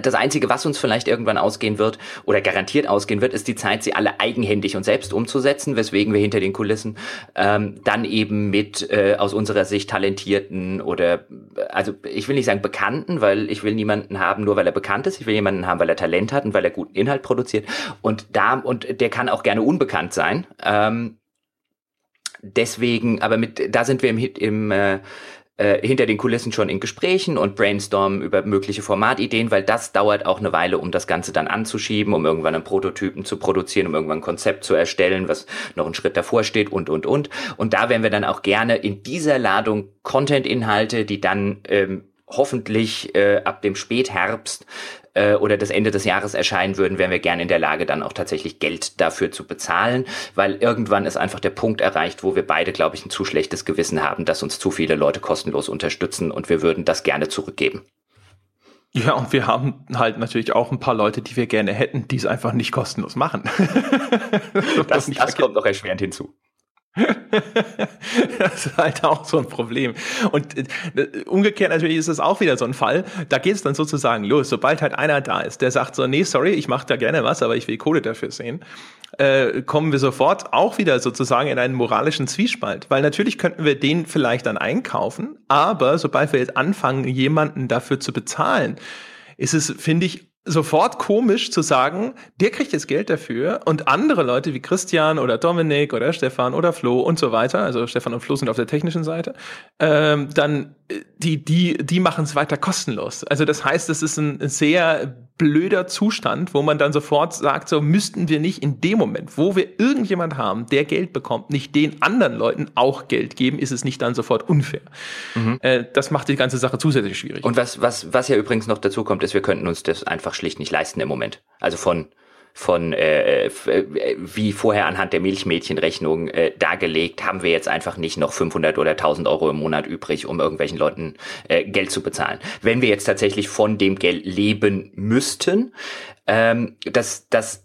das Einzige, was uns vielleicht irgendwann ausgehen wird oder garantiert ausgehen wird, ist die Zeit, sie alle eigenhändig und selbst umzusetzen, weswegen wir hinter den Kulissen ähm, dann eben mit äh, aus unserer Sicht talentierten oder also ich will nicht sagen Bekannten, weil ich will niemanden haben, nur weil er bekannt ist. Ich will jemanden haben, weil er Talent hat und weil er guten Inhalt produziert. Und da und der kann auch gerne unbekannt sein. Ähm, deswegen, aber mit da sind wir im, im äh, äh, hinter den Kulissen schon in Gesprächen und brainstormen über mögliche Formatideen, weil das dauert auch eine Weile, um das Ganze dann anzuschieben, um irgendwann einen Prototypen zu produzieren, um irgendwann ein Konzept zu erstellen, was noch einen Schritt davor steht und, und, und. Und da werden wir dann auch gerne in dieser Ladung Content-Inhalte, die dann ähm, hoffentlich äh, ab dem Spätherbst äh, oder das Ende des Jahres erscheinen würden, wären wir gerne in der Lage, dann auch tatsächlich Geld dafür zu bezahlen, weil irgendwann ist einfach der Punkt erreicht, wo wir beide, glaube ich, ein zu schlechtes Gewissen haben, dass uns zu viele Leute kostenlos unterstützen und wir würden das gerne zurückgeben. Ja, und wir haben halt natürlich auch ein paar Leute, die wir gerne hätten, die es einfach nicht kostenlos machen. das, das, das kommt noch erschwerend hinzu. das ist halt auch so ein Problem. Und äh, umgekehrt natürlich ist es auch wieder so ein Fall. Da geht es dann sozusagen los. Sobald halt einer da ist, der sagt so, nee, sorry, ich mache da gerne was, aber ich will Kohle dafür sehen, äh, kommen wir sofort auch wieder sozusagen in einen moralischen Zwiespalt. Weil natürlich könnten wir den vielleicht dann einkaufen, aber sobald wir jetzt anfangen, jemanden dafür zu bezahlen, ist es, finde ich, sofort komisch zu sagen, der kriegt jetzt Geld dafür und andere Leute wie Christian oder Dominik oder Stefan oder Flo und so weiter, also Stefan und Flo sind auf der technischen Seite, ähm, dann die, die, die machen es weiter kostenlos. Also das heißt, es ist ein sehr blöder Zustand, wo man dann sofort sagt, so müssten wir nicht in dem Moment, wo wir irgendjemand haben, der Geld bekommt, nicht den anderen Leuten auch Geld geben, ist es nicht dann sofort unfair. Mhm. Äh, das macht die ganze Sache zusätzlich schwierig. Und was, was, was ja übrigens noch dazu kommt, ist, wir könnten uns das einfach schlicht nicht leisten im Moment. Also von von äh, äh, wie vorher anhand der Milchmädchenrechnung äh, dargelegt, haben wir jetzt einfach nicht noch 500 oder 1000 Euro im Monat übrig, um irgendwelchen Leuten äh, Geld zu bezahlen. Wenn wir jetzt tatsächlich von dem Geld leben müssten, ähm, das, das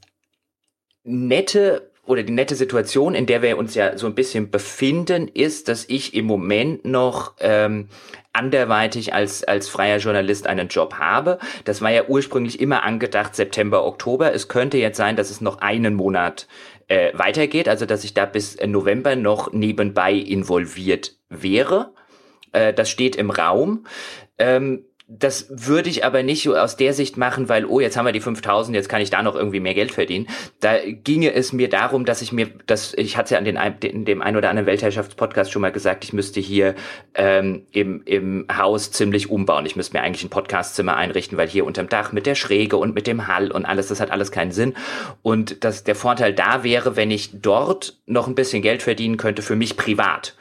nette oder die nette Situation, in der wir uns ja so ein bisschen befinden, ist, dass ich im Moment noch ähm, anderweitig als, als freier Journalist einen Job habe. Das war ja ursprünglich immer angedacht September, Oktober. Es könnte jetzt sein, dass es noch einen Monat äh, weitergeht, also dass ich da bis November noch nebenbei involviert wäre. Äh, das steht im Raum. Ähm, das würde ich aber nicht aus der Sicht machen, weil, oh, jetzt haben wir die 5000, jetzt kann ich da noch irgendwie mehr Geld verdienen. Da ginge es mir darum, dass ich mir, dass ich hatte ja an den, in dem ein oder anderen Weltherrschaftspodcast schon mal gesagt, ich müsste hier ähm, im, im Haus ziemlich umbauen. Ich müsste mir eigentlich ein Podcastzimmer einrichten, weil hier unterm Dach mit der Schräge und mit dem Hall und alles, das hat alles keinen Sinn. Und dass der Vorteil da wäre, wenn ich dort noch ein bisschen Geld verdienen könnte für mich privat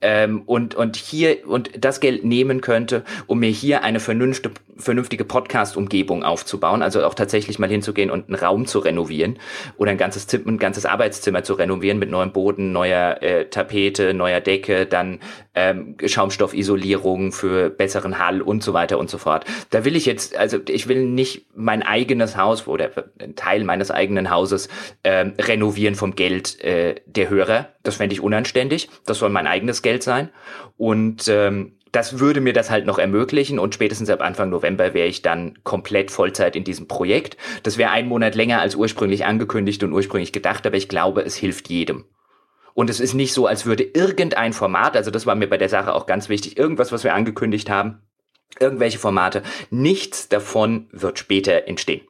ähm, und, und hier und das Geld nehmen könnte, um mir hier eine vernünftige, vernünftige Podcast-Umgebung aufzubauen, also auch tatsächlich mal hinzugehen und einen Raum zu renovieren oder ein ganzes Zimmer, ein ganzes Arbeitszimmer zu renovieren mit neuem Boden, neuer äh, Tapete, neuer Decke, dann ähm, Schaumstoffisolierung für besseren Hall und so weiter und so fort. Da will ich jetzt, also ich will nicht mein eigenes Haus oder ein Teil meines eigenen Hauses ähm, renovieren vom Geld äh, der Hörer. Das fände ich unanständig. Das soll mein eigenes Geld sein. Und ähm, das würde mir das halt noch ermöglichen und spätestens ab Anfang November wäre ich dann komplett Vollzeit in diesem Projekt. Das wäre ein Monat länger als ursprünglich angekündigt und ursprünglich gedacht, aber ich glaube, es hilft jedem. Und es ist nicht so, als würde irgendein Format, also das war mir bei der Sache auch ganz wichtig, irgendwas, was wir angekündigt haben, irgendwelche Formate, nichts davon wird später entstehen.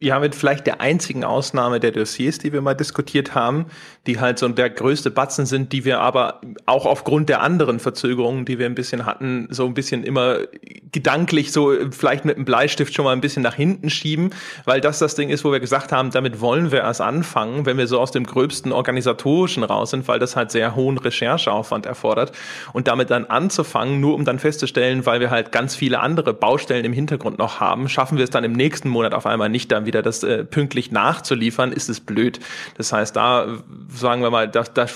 Ja, mit vielleicht der einzigen Ausnahme der Dossiers, die wir mal diskutiert haben, die halt so der größte Batzen sind, die wir aber auch aufgrund der anderen Verzögerungen, die wir ein bisschen hatten, so ein bisschen immer gedanklich so vielleicht mit einem Bleistift schon mal ein bisschen nach hinten schieben, weil das das Ding ist, wo wir gesagt haben, damit wollen wir erst anfangen, wenn wir so aus dem gröbsten organisatorischen raus sind, weil das halt sehr hohen Rechercheaufwand erfordert und damit dann anzufangen, nur um dann festzustellen, weil wir halt ganz viele andere Baustellen im Hintergrund noch haben, schaffen wir es dann im nächsten Monat auf einmal nicht, dann wieder das äh, pünktlich nachzuliefern, ist es blöd. Das heißt, da sagen wir mal, da, da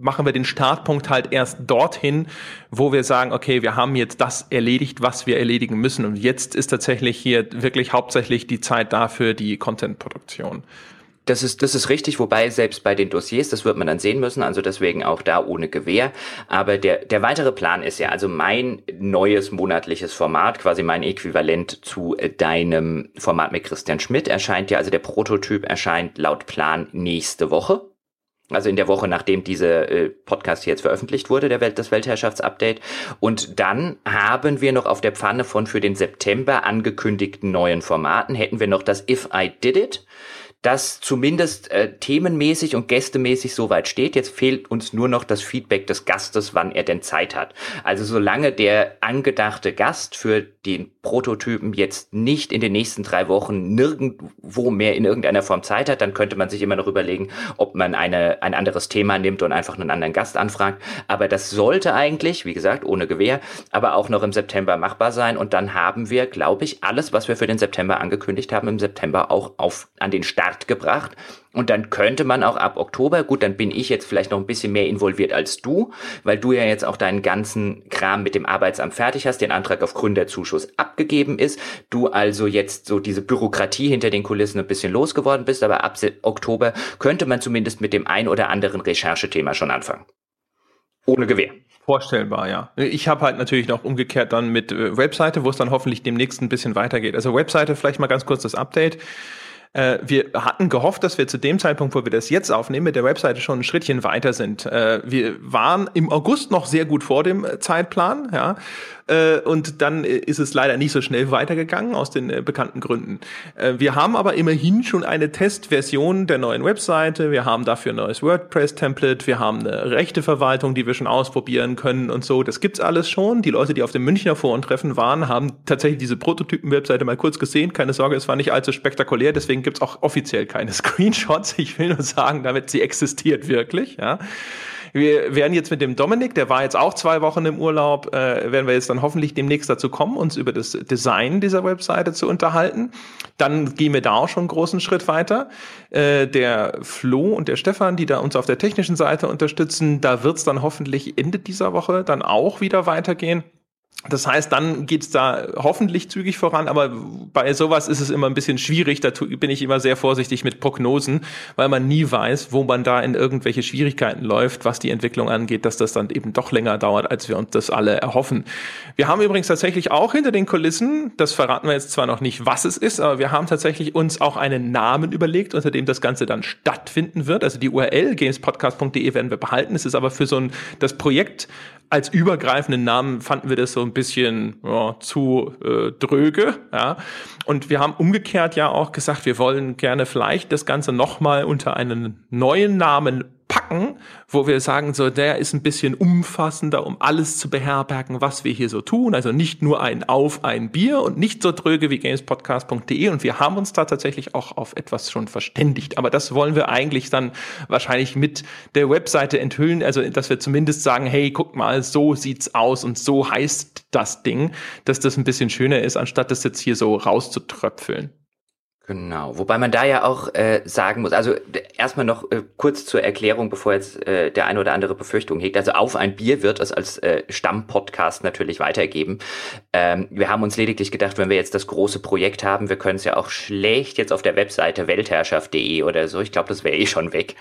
machen wir den Startpunkt halt erst dorthin, wo wir sagen, okay, wir haben jetzt das erledigt, was wir erledigen müssen. Und jetzt ist tatsächlich hier wirklich hauptsächlich die Zeit dafür die Content-Produktion. Das ist, das ist richtig, wobei selbst bei den Dossiers, das wird man dann sehen müssen, also deswegen auch da ohne Gewähr. Aber der, der weitere Plan ist ja, also mein neues monatliches Format, quasi mein Äquivalent zu deinem Format mit Christian Schmidt, erscheint ja, also der Prototyp erscheint laut Plan nächste Woche. Also in der Woche, nachdem diese äh, Podcast jetzt veröffentlicht wurde, der Welt, das Weltherrschaftsupdate. Und dann haben wir noch auf der Pfanne von für den September angekündigten neuen Formaten, hätten wir noch das If I Did It das zumindest äh, themenmäßig und gästemäßig soweit steht. Jetzt fehlt uns nur noch das Feedback des Gastes, wann er denn Zeit hat. Also solange der angedachte Gast für den Prototypen jetzt nicht in den nächsten drei Wochen nirgendwo mehr in irgendeiner Form Zeit hat, dann könnte man sich immer noch überlegen, ob man eine, ein anderes Thema nimmt und einfach einen anderen Gast anfragt. Aber das sollte eigentlich, wie gesagt, ohne Gewehr, aber auch noch im September machbar sein. Und dann haben wir, glaube ich, alles, was wir für den September angekündigt haben, im September auch auf, an den Start Start gebracht. Und dann könnte man auch ab Oktober, gut, dann bin ich jetzt vielleicht noch ein bisschen mehr involviert als du, weil du ja jetzt auch deinen ganzen Kram mit dem Arbeitsamt fertig hast, den Antrag auf Gründerzuschuss abgegeben ist, du also jetzt so diese Bürokratie hinter den Kulissen ein bisschen losgeworden bist, aber ab Oktober könnte man zumindest mit dem ein oder anderen Recherchethema schon anfangen. Ohne Gewehr. Vorstellbar, ja. Ich habe halt natürlich noch umgekehrt dann mit äh, Webseite, wo es dann hoffentlich demnächst ein bisschen weitergeht. Also Webseite, vielleicht mal ganz kurz das Update. Äh, wir hatten gehofft, dass wir zu dem Zeitpunkt, wo wir das jetzt aufnehmen, mit der Webseite schon ein Schrittchen weiter sind. Äh, wir waren im August noch sehr gut vor dem Zeitplan, ja. Äh, und dann ist es leider nicht so schnell weitergegangen aus den äh, bekannten Gründen. Äh, wir haben aber immerhin schon eine Testversion der neuen Webseite. Wir haben dafür ein neues WordPress-Template. Wir haben eine Rechteverwaltung, die wir schon ausprobieren können und so. Das gibt's alles schon. Die Leute, die auf dem Münchner Forum treffen waren, haben tatsächlich diese Prototypen-Webseite mal kurz gesehen. Keine Sorge, es war nicht allzu spektakulär. Deswegen gibt's auch offiziell keine Screenshots. Ich will nur sagen, damit sie existiert wirklich. Ja. Wir werden jetzt mit dem Dominik, der war jetzt auch zwei Wochen im Urlaub, äh, werden wir jetzt dann hoffentlich demnächst dazu kommen, uns über das Design dieser Webseite zu unterhalten. Dann gehen wir da auch schon einen großen Schritt weiter. Äh, der Flo und der Stefan, die da uns auf der technischen Seite unterstützen, da wird es dann hoffentlich Ende dieser Woche dann auch wieder weitergehen. Das heißt, dann geht's da hoffentlich zügig voran, aber bei sowas ist es immer ein bisschen schwierig. Da bin ich immer sehr vorsichtig mit Prognosen, weil man nie weiß, wo man da in irgendwelche Schwierigkeiten läuft, was die Entwicklung angeht, dass das dann eben doch länger dauert, als wir uns das alle erhoffen. Wir haben übrigens tatsächlich auch hinter den Kulissen, das verraten wir jetzt zwar noch nicht, was es ist, aber wir haben tatsächlich uns auch einen Namen überlegt, unter dem das Ganze dann stattfinden wird. Also die URL gamespodcast.de werden wir behalten. Es ist aber für so ein, das Projekt als übergreifenden Namen fanden wir das so ein bisschen ja, zu äh, dröge. Ja. Und wir haben umgekehrt ja auch gesagt, wir wollen gerne vielleicht das Ganze nochmal unter einen neuen Namen packen, wo wir sagen, so, der ist ein bisschen umfassender, um alles zu beherbergen, was wir hier so tun. Also nicht nur ein Auf, ein Bier und nicht so dröge wie gamespodcast.de. Und wir haben uns da tatsächlich auch auf etwas schon verständigt. Aber das wollen wir eigentlich dann wahrscheinlich mit der Webseite enthüllen. Also, dass wir zumindest sagen, hey, guck mal, so sieht's aus und so heißt das Ding, dass das ein bisschen schöner ist, anstatt das jetzt hier so rauszutröpfeln. Genau, wobei man da ja auch äh, sagen muss, also erstmal noch äh, kurz zur Erklärung, bevor jetzt äh, der eine oder andere Befürchtung hegt. Also auf ein Bier wird es als äh, Stammpodcast natürlich weitergeben. Ähm, wir haben uns lediglich gedacht, wenn wir jetzt das große Projekt haben, wir können es ja auch schlecht jetzt auf der Webseite weltherrschaft.de oder so, ich glaube, das wäre eh schon weg.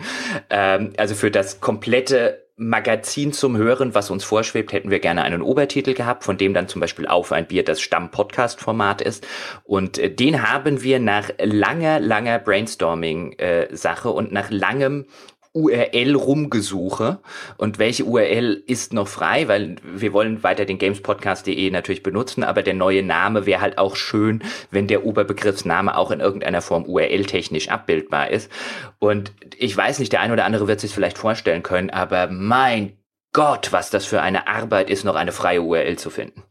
Ähm, also für das komplette Magazin zum Hören, was uns vorschwebt, hätten wir gerne einen Obertitel gehabt, von dem dann zum Beispiel auf ein Bier das Stamm-Podcast-Format ist. Und äh, den haben wir nach langer, langer Brainstorming-Sache äh, und nach langem URL-Rumgesuche und welche URL ist noch frei, weil wir wollen weiter den gamespodcast.de natürlich benutzen, aber der neue Name wäre halt auch schön, wenn der Oberbegriffsname auch in irgendeiner Form URL-technisch abbildbar ist. Und ich weiß nicht, der ein oder andere wird sich vielleicht vorstellen können, aber mein Gott, was das für eine Arbeit ist, noch eine freie URL zu finden.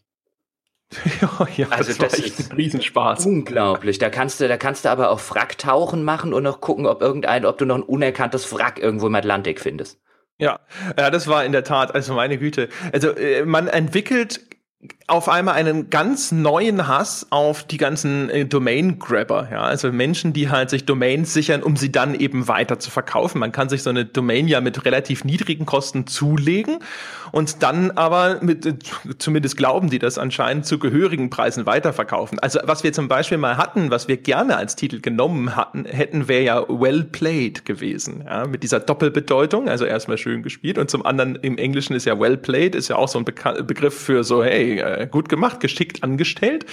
ja, ja, also das, das ist ein Riesenspaß. Unglaublich. Da kannst du, da kannst du aber auch Wracktauchen machen und noch gucken, ob irgendein, ob du noch ein unerkanntes Wrack irgendwo im Atlantik findest. Ja, ja, das war in der Tat, also meine Güte. Also äh, man entwickelt auf einmal einen ganz neuen Hass auf die ganzen äh, Domain-Grabber, ja, also Menschen, die halt sich Domains sichern, um sie dann eben weiter zu verkaufen. Man kann sich so eine Domain ja mit relativ niedrigen Kosten zulegen und dann aber mit, äh, zumindest glauben die das anscheinend, zu gehörigen Preisen weiterverkaufen. Also was wir zum Beispiel mal hatten, was wir gerne als Titel genommen hatten, hätten, wäre ja well played gewesen, ja, mit dieser Doppelbedeutung, also erstmal schön gespielt und zum anderen im Englischen ist ja well played, ist ja auch so ein Be Begriff für so, hey, äh, gut gemacht, geschickt angestellt.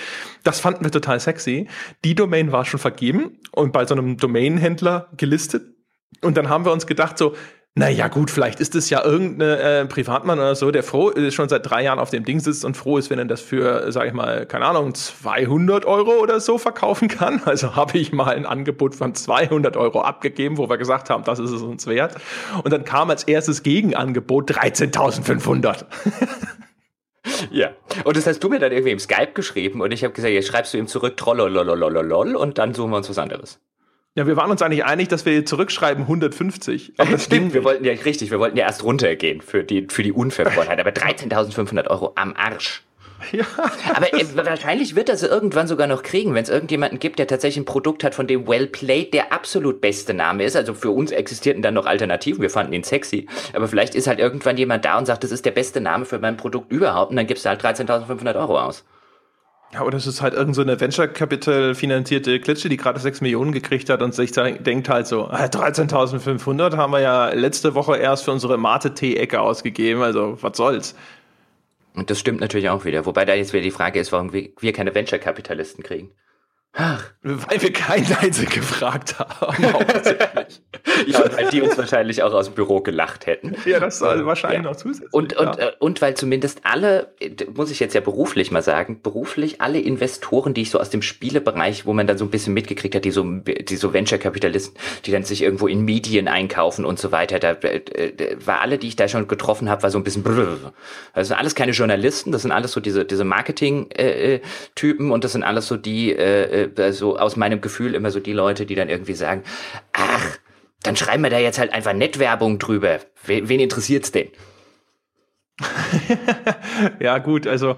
Das fanden wir total sexy. Die Domain war schon vergeben und bei so einem Domain-Händler gelistet. Und dann haben wir uns gedacht, so, na ja, gut, vielleicht ist es ja irgendein äh, Privatmann oder so, der froh ist, schon seit drei Jahren auf dem Ding sitzt und froh ist, wenn er das für, sag ich mal, keine Ahnung, 200 Euro oder so verkaufen kann. Also habe ich mal ein Angebot von 200 Euro abgegeben, wo wir gesagt haben, das ist es uns wert. Und dann kam als erstes Gegenangebot 13.500. Ja. Und das hast du mir dann irgendwie im Skype geschrieben und ich habe gesagt, jetzt schreibst du ihm zurück trollololololol und dann suchen wir uns was anderes. Ja, wir waren uns eigentlich einig, dass wir zurückschreiben 150. Aber das stimmt, wir wollten ja richtig, wir wollten ja erst runtergehen für die, für die Unverfrorenheit. Aber 13.500 Euro am Arsch. Ja. Aber äh, wahrscheinlich wird er sie irgendwann sogar noch kriegen, wenn es irgendjemanden gibt, der tatsächlich ein Produkt hat, von dem Well Played der absolut beste Name ist. Also für uns existierten dann noch Alternativen, wir fanden ihn sexy. Aber vielleicht ist halt irgendwann jemand da und sagt, das ist der beste Name für mein Produkt überhaupt und dann gibst du halt 13.500 Euro aus. Ja, oder es ist halt irgend so Venture Capital finanzierte Klitsche, die gerade 6 Millionen gekriegt hat und sich denkt halt so, 13.500 ah, haben wir ja letzte Woche erst für unsere Mate-Tee-Ecke ausgegeben, also was soll's. Und das stimmt natürlich auch wieder. Wobei da jetzt wieder die Frage ist, warum wir, keine Venture-Kapitalisten kriegen. Ach. Weil wir keinen einzigen gefragt haben. ja, und weil die uns wahrscheinlich auch aus dem Büro gelacht hätten. Ja, das soll wahrscheinlich ja. noch zusätzlich. Und, und, ja. Äh, und weil zumindest alle, muss ich jetzt ja beruflich mal sagen, beruflich alle Investoren, die ich so aus dem Spielebereich, wo man dann so ein bisschen mitgekriegt hat, die so, die so Venture-Kapitalisten, die dann sich irgendwo in Medien einkaufen und so weiter, da äh, war alle, die ich da schon getroffen habe, war so ein bisschen brrr. Also alles keine Journalisten, das sind alles so diese, diese Marketing-Typen äh, und das sind alles so die, äh, so aus meinem Gefühl immer so die Leute, die dann irgendwie sagen, ach, dann schreiben wir da jetzt halt einfach Nettwerbung drüber. Wen, wen interessiert's denn? ja, gut, also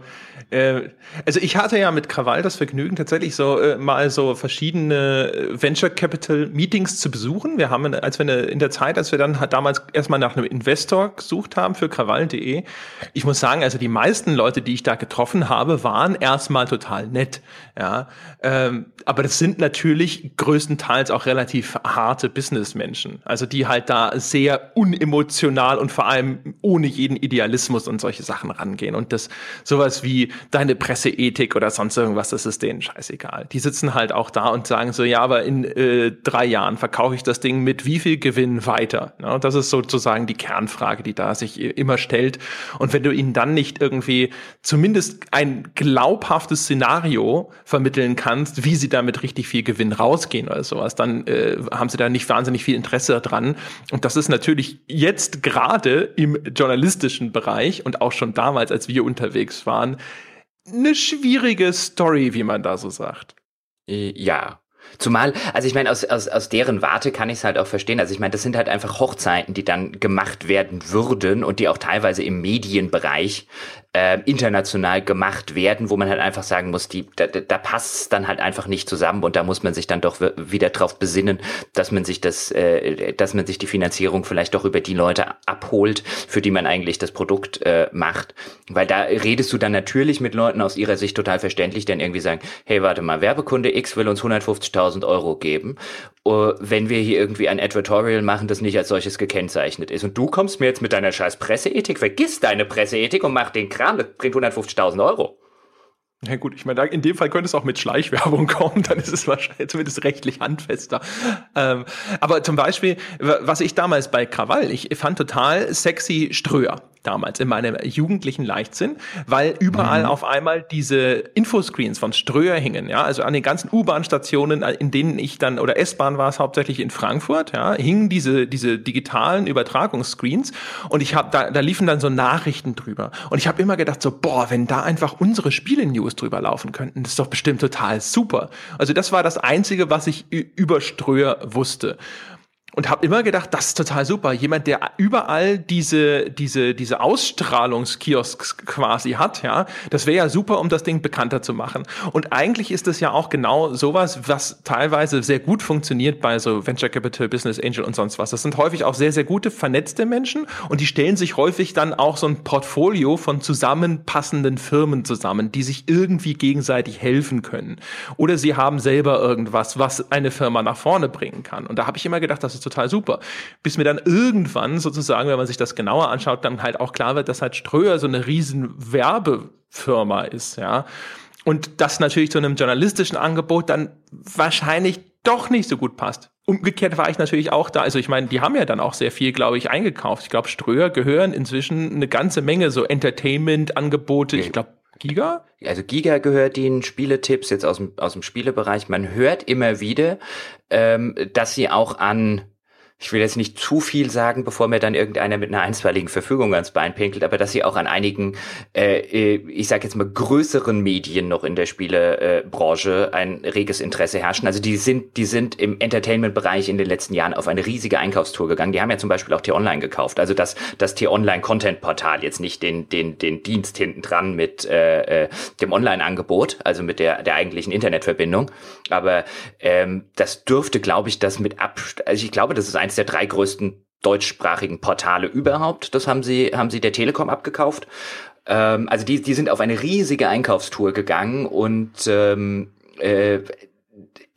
äh, also ich hatte ja mit Krawall das Vergnügen, tatsächlich so äh, mal so verschiedene äh, Venture Capital Meetings zu besuchen. Wir haben, als wir in der Zeit, als wir dann halt damals erstmal nach einem Investor gesucht haben für krawall.de, ich muss sagen, also die meisten Leute, die ich da getroffen habe, waren erstmal total nett. Ja, ähm, aber das sind natürlich größtenteils auch relativ harte Businessmenschen, also die halt da sehr unemotional und vor allem ohne jeden Idealismus und solche Sachen rangehen und das sowas wie deine Presseethik oder sonst irgendwas, das ist denen scheißegal. Die sitzen halt auch da und sagen so, ja, aber in äh, drei Jahren verkaufe ich das Ding mit wie viel Gewinn weiter? Ja, das ist sozusagen die Kernfrage, die da sich immer stellt. Und wenn du ihnen dann nicht irgendwie zumindest ein glaubhaftes Szenario vermitteln kannst, wie sie damit richtig viel Gewinn rausgehen oder sowas, dann äh, haben sie da nicht wahnsinnig viel Interesse dran. Und das ist natürlich jetzt gerade im journalistischen Bereich und auch schon damals, als wir unterwegs waren, eine schwierige Story, wie man da so sagt. Äh, ja. Zumal, also ich meine, aus, aus, aus deren Warte kann ich es halt auch verstehen. Also ich meine, das sind halt einfach Hochzeiten, die dann gemacht werden würden und die auch teilweise im Medienbereich äh, international gemacht werden, wo man halt einfach sagen muss, die, da, da passt es dann halt einfach nicht zusammen und da muss man sich dann doch wieder drauf besinnen, dass man sich das, äh, dass man sich die Finanzierung vielleicht doch über die Leute abholt, für die man eigentlich das Produkt äh, macht. Weil da redest du dann natürlich mit Leuten aus ihrer Sicht total verständlich, die dann irgendwie sagen, hey, warte mal, Werbekunde X will uns 150.000 Euro geben uh, wenn wir hier irgendwie ein Advertorial machen, das nicht als solches gekennzeichnet ist. Und du kommst mir jetzt mit deiner scheiß Presseethik, vergiss deine Presseethik und mach den Kram, das bringt 150.000 Euro. Ja gut, ich meine, in dem Fall könnte es auch mit Schleichwerbung kommen, dann ist es wahrscheinlich zumindest rechtlich handfester. Ähm, aber zum Beispiel, was ich damals bei Krawall, ich fand total sexy Ströer damals in meinem jugendlichen Leichtsinn, weil überall mhm. auf einmal diese Infoscreens von Ströer hingen, ja, also an den ganzen U-Bahn-Stationen, äh, in denen ich dann, oder S-Bahn war es hauptsächlich in Frankfurt, ja, hingen diese, diese digitalen Übertragungsscreens und ich habe, da, da liefen dann so Nachrichten drüber und ich habe immer gedacht so, boah, wenn da einfach unsere Spiele-News drüber laufen könnten, das ist doch bestimmt total super. Also das war das Einzige, was ich über Ströer wusste. Und habe immer gedacht, das ist total super. Jemand, der überall diese, diese, diese Ausstrahlungskiosks quasi hat, ja, das wäre ja super, um das Ding bekannter zu machen. Und eigentlich ist es ja auch genau sowas, was teilweise sehr gut funktioniert bei so Venture Capital, Business Angel und sonst was. Das sind häufig auch sehr, sehr gute, vernetzte Menschen und die stellen sich häufig dann auch so ein Portfolio von zusammenpassenden Firmen zusammen, die sich irgendwie gegenseitig helfen können. Oder sie haben selber irgendwas, was eine Firma nach vorne bringen kann. Und da habe ich immer gedacht, das ist total super. Bis mir dann irgendwann sozusagen, wenn man sich das genauer anschaut, dann halt auch klar wird, dass halt Ströer so eine riesen Werbefirma ist, ja. Und das natürlich zu einem journalistischen Angebot dann wahrscheinlich doch nicht so gut passt. Umgekehrt war ich natürlich auch da. Also ich meine, die haben ja dann auch sehr viel, glaube ich, eingekauft. Ich glaube, Ströer gehören inzwischen eine ganze Menge so Entertainment-Angebote. Ich glaube, Giga? Also Giga gehört ihnen, Spieletipps jetzt aus dem, aus dem Spielebereich. Man hört immer wieder, ähm, dass sie auch an ich will jetzt nicht zu viel sagen, bevor mir dann irgendeiner mit einer einstweiligen Verfügung ans Bein pinkelt, aber dass sie auch an einigen, äh, äh ich sage jetzt mal größeren Medien noch in der Spielebranche ein reges Interesse herrschen. Also die sind, die sind im Entertainment-Bereich in den letzten Jahren auf eine riesige Einkaufstour gegangen. Die haben ja zum Beispiel auch T-Online gekauft. Also das, das T-Online-Content-Portal jetzt nicht den, den, den Dienst hinten dran mit äh, äh, dem Online-Angebot, also mit der, der eigentlichen Internetverbindung. Aber ähm, das dürfte, glaube ich, das mit ab, also ich glaube, das ist ein eins der drei größten deutschsprachigen Portale überhaupt. Das haben sie, haben sie der Telekom abgekauft. Ähm, also die, die sind auf eine riesige Einkaufstour gegangen und ähm, äh,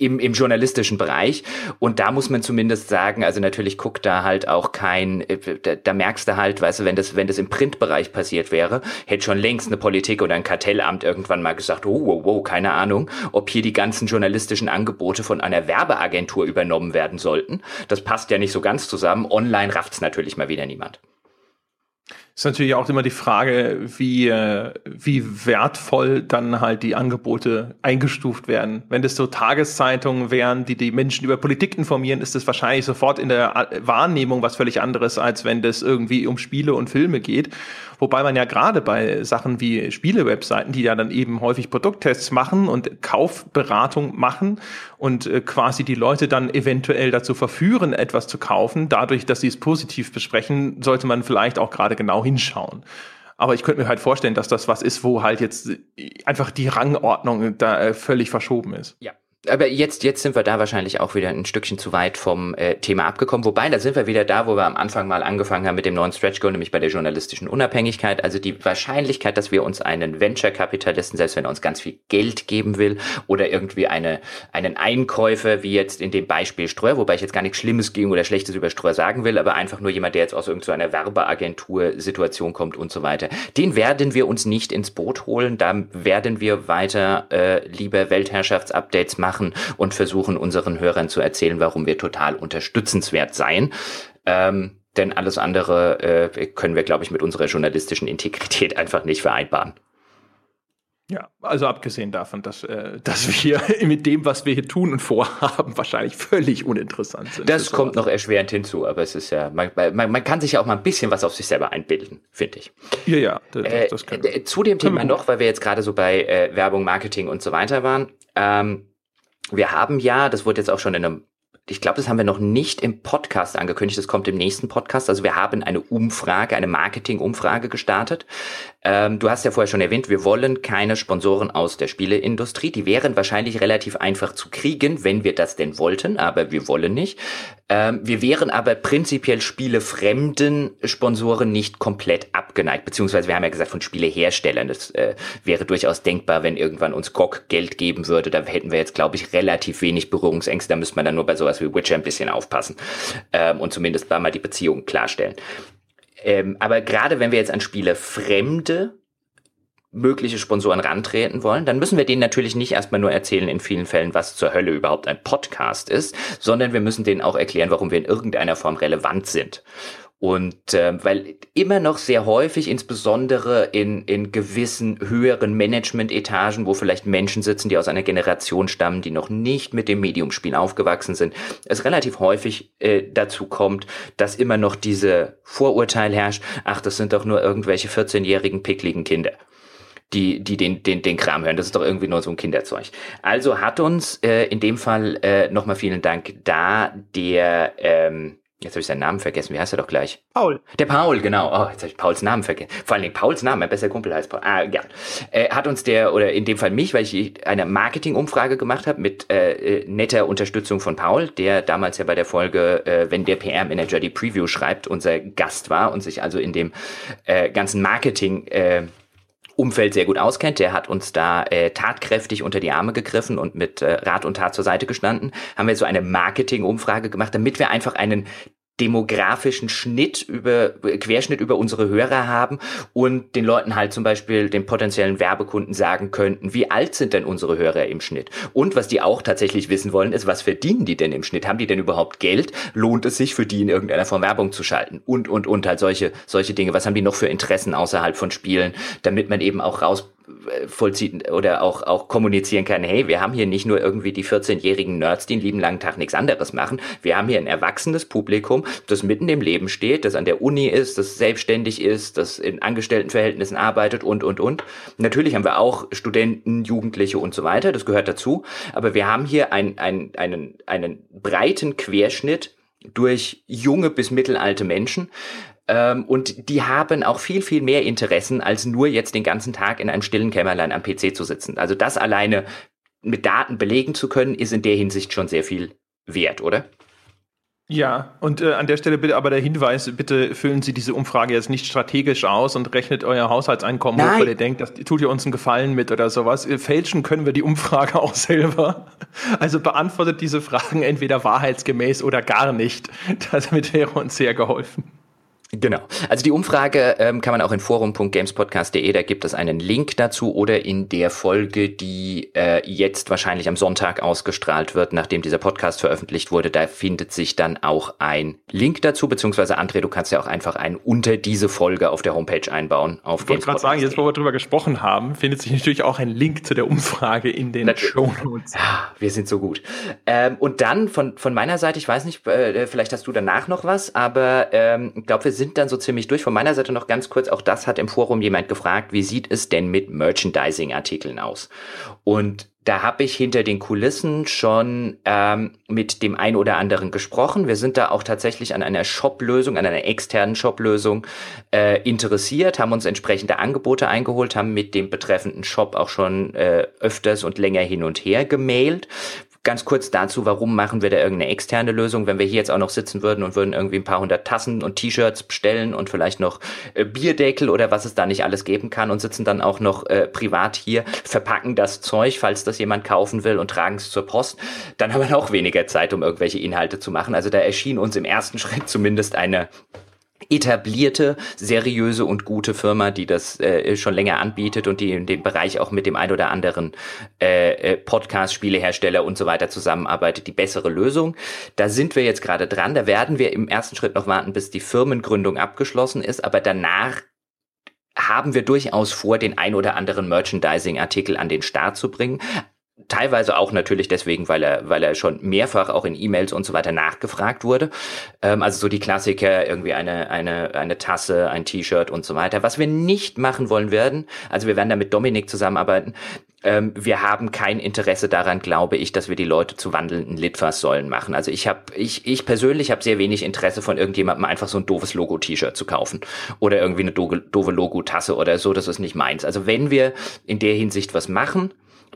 im, im journalistischen Bereich. Und da muss man zumindest sagen, also natürlich guckt da halt auch kein, äh, da, da merkst du halt, weißt du, wenn das, wenn das im Printbereich passiert wäre, hätte schon längst eine Politik oder ein Kartellamt irgendwann mal gesagt, oh, wow, wow, keine Ahnung, ob hier die ganzen journalistischen Angebote von einer Werbeagentur übernommen werden sollten. Das passt ja nicht so ganz zusammen. Online rafft's natürlich mal wieder niemand. Ist natürlich auch immer die Frage, wie, äh, wie wertvoll dann halt die Angebote eingestuft werden. Wenn das so Tageszeitungen wären, die die Menschen über Politik informieren, ist das wahrscheinlich sofort in der Wahrnehmung was völlig anderes, als wenn das irgendwie um Spiele und Filme geht. Wobei man ja gerade bei Sachen wie Spiele-Webseiten, die ja dann eben häufig Produkttests machen und Kaufberatung machen und äh, quasi die Leute dann eventuell dazu verführen, etwas zu kaufen, dadurch, dass sie es positiv besprechen, sollte man vielleicht auch gerade genau hinschauen. Aber ich könnte mir halt vorstellen, dass das was ist, wo halt jetzt einfach die Rangordnung da äh, völlig verschoben ist. Ja, aber jetzt, jetzt sind wir da wahrscheinlich auch wieder ein Stückchen zu weit vom äh, Thema abgekommen. Wobei, da sind wir wieder da, wo wir am Anfang mal angefangen haben mit dem neuen Stretch Goal, nämlich bei der journalistischen Unabhängigkeit. Also die Wahrscheinlichkeit, dass wir uns einen Venture-Kapitalisten, selbst wenn er uns ganz viel Geld geben will, oder irgendwie eine, einen Einkäufer, wie jetzt in dem Beispiel Streuer, wobei ich jetzt gar nichts Schlimmes gegen oder Schlechtes über Streuer sagen will, aber einfach nur jemand, der jetzt aus irgendeiner Werbeagentur-Situation kommt und so weiter. Den werden wir uns nicht ins Boot holen. Da werden wir weiter äh, lieber Weltherrschaftsupdates machen machen und versuchen unseren Hörern zu erzählen, warum wir total unterstützenswert seien. Ähm, denn alles andere äh, können wir, glaube ich, mit unserer journalistischen Integrität einfach nicht vereinbaren. Ja, also abgesehen davon, dass, äh, dass wir mit dem, was wir hier tun und vorhaben, wahrscheinlich völlig uninteressant sind. Das kommt noch erschwerend hinzu, aber es ist ja, man, man, man kann sich ja auch mal ein bisschen was auf sich selber einbilden, finde ich. Ja, ja, das, äh, das können wir. Zu dem Thema noch, weil wir jetzt gerade so bei äh, Werbung, Marketing und so weiter waren. Ähm, wir haben ja, das wurde jetzt auch schon in einem ich glaube, das haben wir noch nicht im Podcast angekündigt. Das kommt im nächsten Podcast. Also wir haben eine Umfrage, eine Marketing-Umfrage gestartet. Ähm, du hast ja vorher schon erwähnt, wir wollen keine Sponsoren aus der Spieleindustrie. Die wären wahrscheinlich relativ einfach zu kriegen, wenn wir das denn wollten, aber wir wollen nicht. Ähm, wir wären aber prinzipiell spielefremden Sponsoren nicht komplett abgeneigt, beziehungsweise wir haben ja gesagt von Spieleherstellern. Das äh, wäre durchaus denkbar, wenn irgendwann uns GOG Geld geben würde. Da hätten wir jetzt, glaube ich, relativ wenig Berührungsängste. Da müsste man dann nur bei sowas wie Witcher ein bisschen aufpassen ähm, und zumindest mal die Beziehungen klarstellen. Ähm, aber gerade wenn wir jetzt an Spiele fremde mögliche Sponsoren rantreten wollen, dann müssen wir denen natürlich nicht erstmal nur erzählen in vielen Fällen, was zur Hölle überhaupt ein Podcast ist, sondern wir müssen denen auch erklären, warum wir in irgendeiner Form relevant sind. Und äh, weil immer noch sehr häufig, insbesondere in, in gewissen höheren Management-Etagen, wo vielleicht Menschen sitzen, die aus einer Generation stammen, die noch nicht mit dem Mediumspiel aufgewachsen sind, es relativ häufig äh, dazu kommt, dass immer noch diese Vorurteil herrscht, ach, das sind doch nur irgendwelche 14-jährigen pickligen Kinder die, die den, den, den Kram hören. Das ist doch irgendwie nur so ein Kinderzeug. Also hat uns äh, in dem Fall äh, nochmal vielen Dank da der ähm, Jetzt habe ich seinen Namen vergessen. Wie heißt er doch gleich? Paul. Der Paul, genau. Oh, jetzt habe ich Pauls Namen vergessen. Vor allen Dingen Pauls Namen, mein bester Kumpel heißt Paul. Ah, ja. Äh, hat uns der, oder in dem Fall mich, weil ich eine Marketing-Umfrage gemacht habe mit äh, äh, netter Unterstützung von Paul, der damals ja bei der Folge, äh, wenn der PR-Manager die Preview schreibt, unser Gast war und sich also in dem äh, ganzen Marketing äh, Umfeld sehr gut auskennt. Der hat uns da äh, tatkräftig unter die Arme gegriffen und mit äh, Rat und Tat zur Seite gestanden. Haben wir so eine Marketing-Umfrage gemacht, damit wir einfach einen demografischen Schnitt über Querschnitt über unsere Hörer haben und den Leuten halt zum Beispiel den potenziellen Werbekunden sagen könnten, wie alt sind denn unsere Hörer im Schnitt? Und was die auch tatsächlich wissen wollen, ist, was verdienen die denn im Schnitt? Haben die denn überhaupt Geld? Lohnt es sich für die in irgendeiner Form Werbung zu schalten? Und und und halt solche solche Dinge. Was haben die noch für Interessen außerhalb von Spielen, damit man eben auch raus vollziehen oder auch, auch kommunizieren kann, hey, wir haben hier nicht nur irgendwie die 14-jährigen Nerds, die einen lieben langen Tag nichts anderes machen. Wir haben hier ein erwachsenes Publikum, das mitten im Leben steht, das an der Uni ist, das selbstständig ist, das in Angestelltenverhältnissen arbeitet und, und, und. Natürlich haben wir auch Studenten, Jugendliche und so weiter, das gehört dazu. Aber wir haben hier ein, ein, einen, einen breiten Querschnitt durch junge bis mittelalte Menschen, ähm, und die haben auch viel, viel mehr Interessen, als nur jetzt den ganzen Tag in einem stillen Kämmerlein am PC zu sitzen. Also das alleine mit Daten belegen zu können, ist in der Hinsicht schon sehr viel wert, oder? Ja, und äh, an der Stelle bitte aber der Hinweis, bitte füllen Sie diese Umfrage jetzt nicht strategisch aus und rechnet euer Haushaltseinkommen Nein. hoch, weil ihr denkt, das tut ihr uns einen Gefallen mit oder sowas. Äh, fälschen können wir die Umfrage auch selber. Also beantwortet diese Fragen entweder wahrheitsgemäß oder gar nicht. Damit wäre uns sehr geholfen. Genau. Also die Umfrage ähm, kann man auch in forum.gamespodcast.de, da gibt es einen Link dazu oder in der Folge, die äh, jetzt wahrscheinlich am Sonntag ausgestrahlt wird, nachdem dieser Podcast veröffentlicht wurde, da findet sich dann auch ein Link dazu, beziehungsweise André, du kannst ja auch einfach einen unter diese Folge auf der Homepage einbauen. Auf ich wollte gerade sagen, jetzt wo wir drüber gesprochen haben, findet sich natürlich auch ein Link zu der Umfrage in den Show Notes. Ja, wir sind so gut. Ähm, und dann von, von meiner Seite, ich weiß nicht, äh, vielleicht hast du danach noch was, aber ähm, ich glaube, wir sind sind dann so ziemlich durch. Von meiner Seite noch ganz kurz, auch das hat im Forum jemand gefragt, wie sieht es denn mit Merchandising-Artikeln aus? Und da habe ich hinter den Kulissen schon ähm, mit dem ein oder anderen gesprochen. Wir sind da auch tatsächlich an einer Shop-Lösung, an einer externen Shop-Lösung äh, interessiert, haben uns entsprechende Angebote eingeholt, haben mit dem betreffenden Shop auch schon äh, öfters und länger hin und her gemailt. Ganz kurz dazu, warum machen wir da irgendeine externe Lösung, wenn wir hier jetzt auch noch sitzen würden und würden irgendwie ein paar hundert Tassen und T-Shirts bestellen und vielleicht noch äh, Bierdeckel oder was es da nicht alles geben kann und sitzen dann auch noch äh, privat hier, verpacken das Zeug, falls das jemand kaufen will und tragen es zur Post, dann haben wir auch weniger Zeit, um irgendwelche Inhalte zu machen. Also da erschien uns im ersten Schritt zumindest eine etablierte, seriöse und gute Firma, die das äh, schon länger anbietet und die in dem Bereich auch mit dem ein oder anderen äh, äh, Podcast, Spielehersteller und so weiter zusammenarbeitet, die bessere Lösung. Da sind wir jetzt gerade dran. Da werden wir im ersten Schritt noch warten, bis die Firmengründung abgeschlossen ist, aber danach haben wir durchaus vor, den ein oder anderen Merchandising-Artikel an den Start zu bringen. Teilweise auch natürlich deswegen, weil er, weil er schon mehrfach auch in E-Mails und so weiter nachgefragt wurde. Ähm, also so die Klassiker, irgendwie eine, eine, eine Tasse, ein T-Shirt und so weiter. Was wir nicht machen wollen werden, also wir werden da mit Dominik zusammenarbeiten, ähm, wir haben kein Interesse daran, glaube ich, dass wir die Leute zu wandelnden Litfaßsäulen machen. Also ich habe, ich, ich persönlich habe sehr wenig Interesse von irgendjemandem einfach so ein doofes Logo-T-Shirt zu kaufen oder irgendwie eine doofe, doofe Logo-Tasse oder so. Das ist nicht meins. Also wenn wir in der Hinsicht was machen,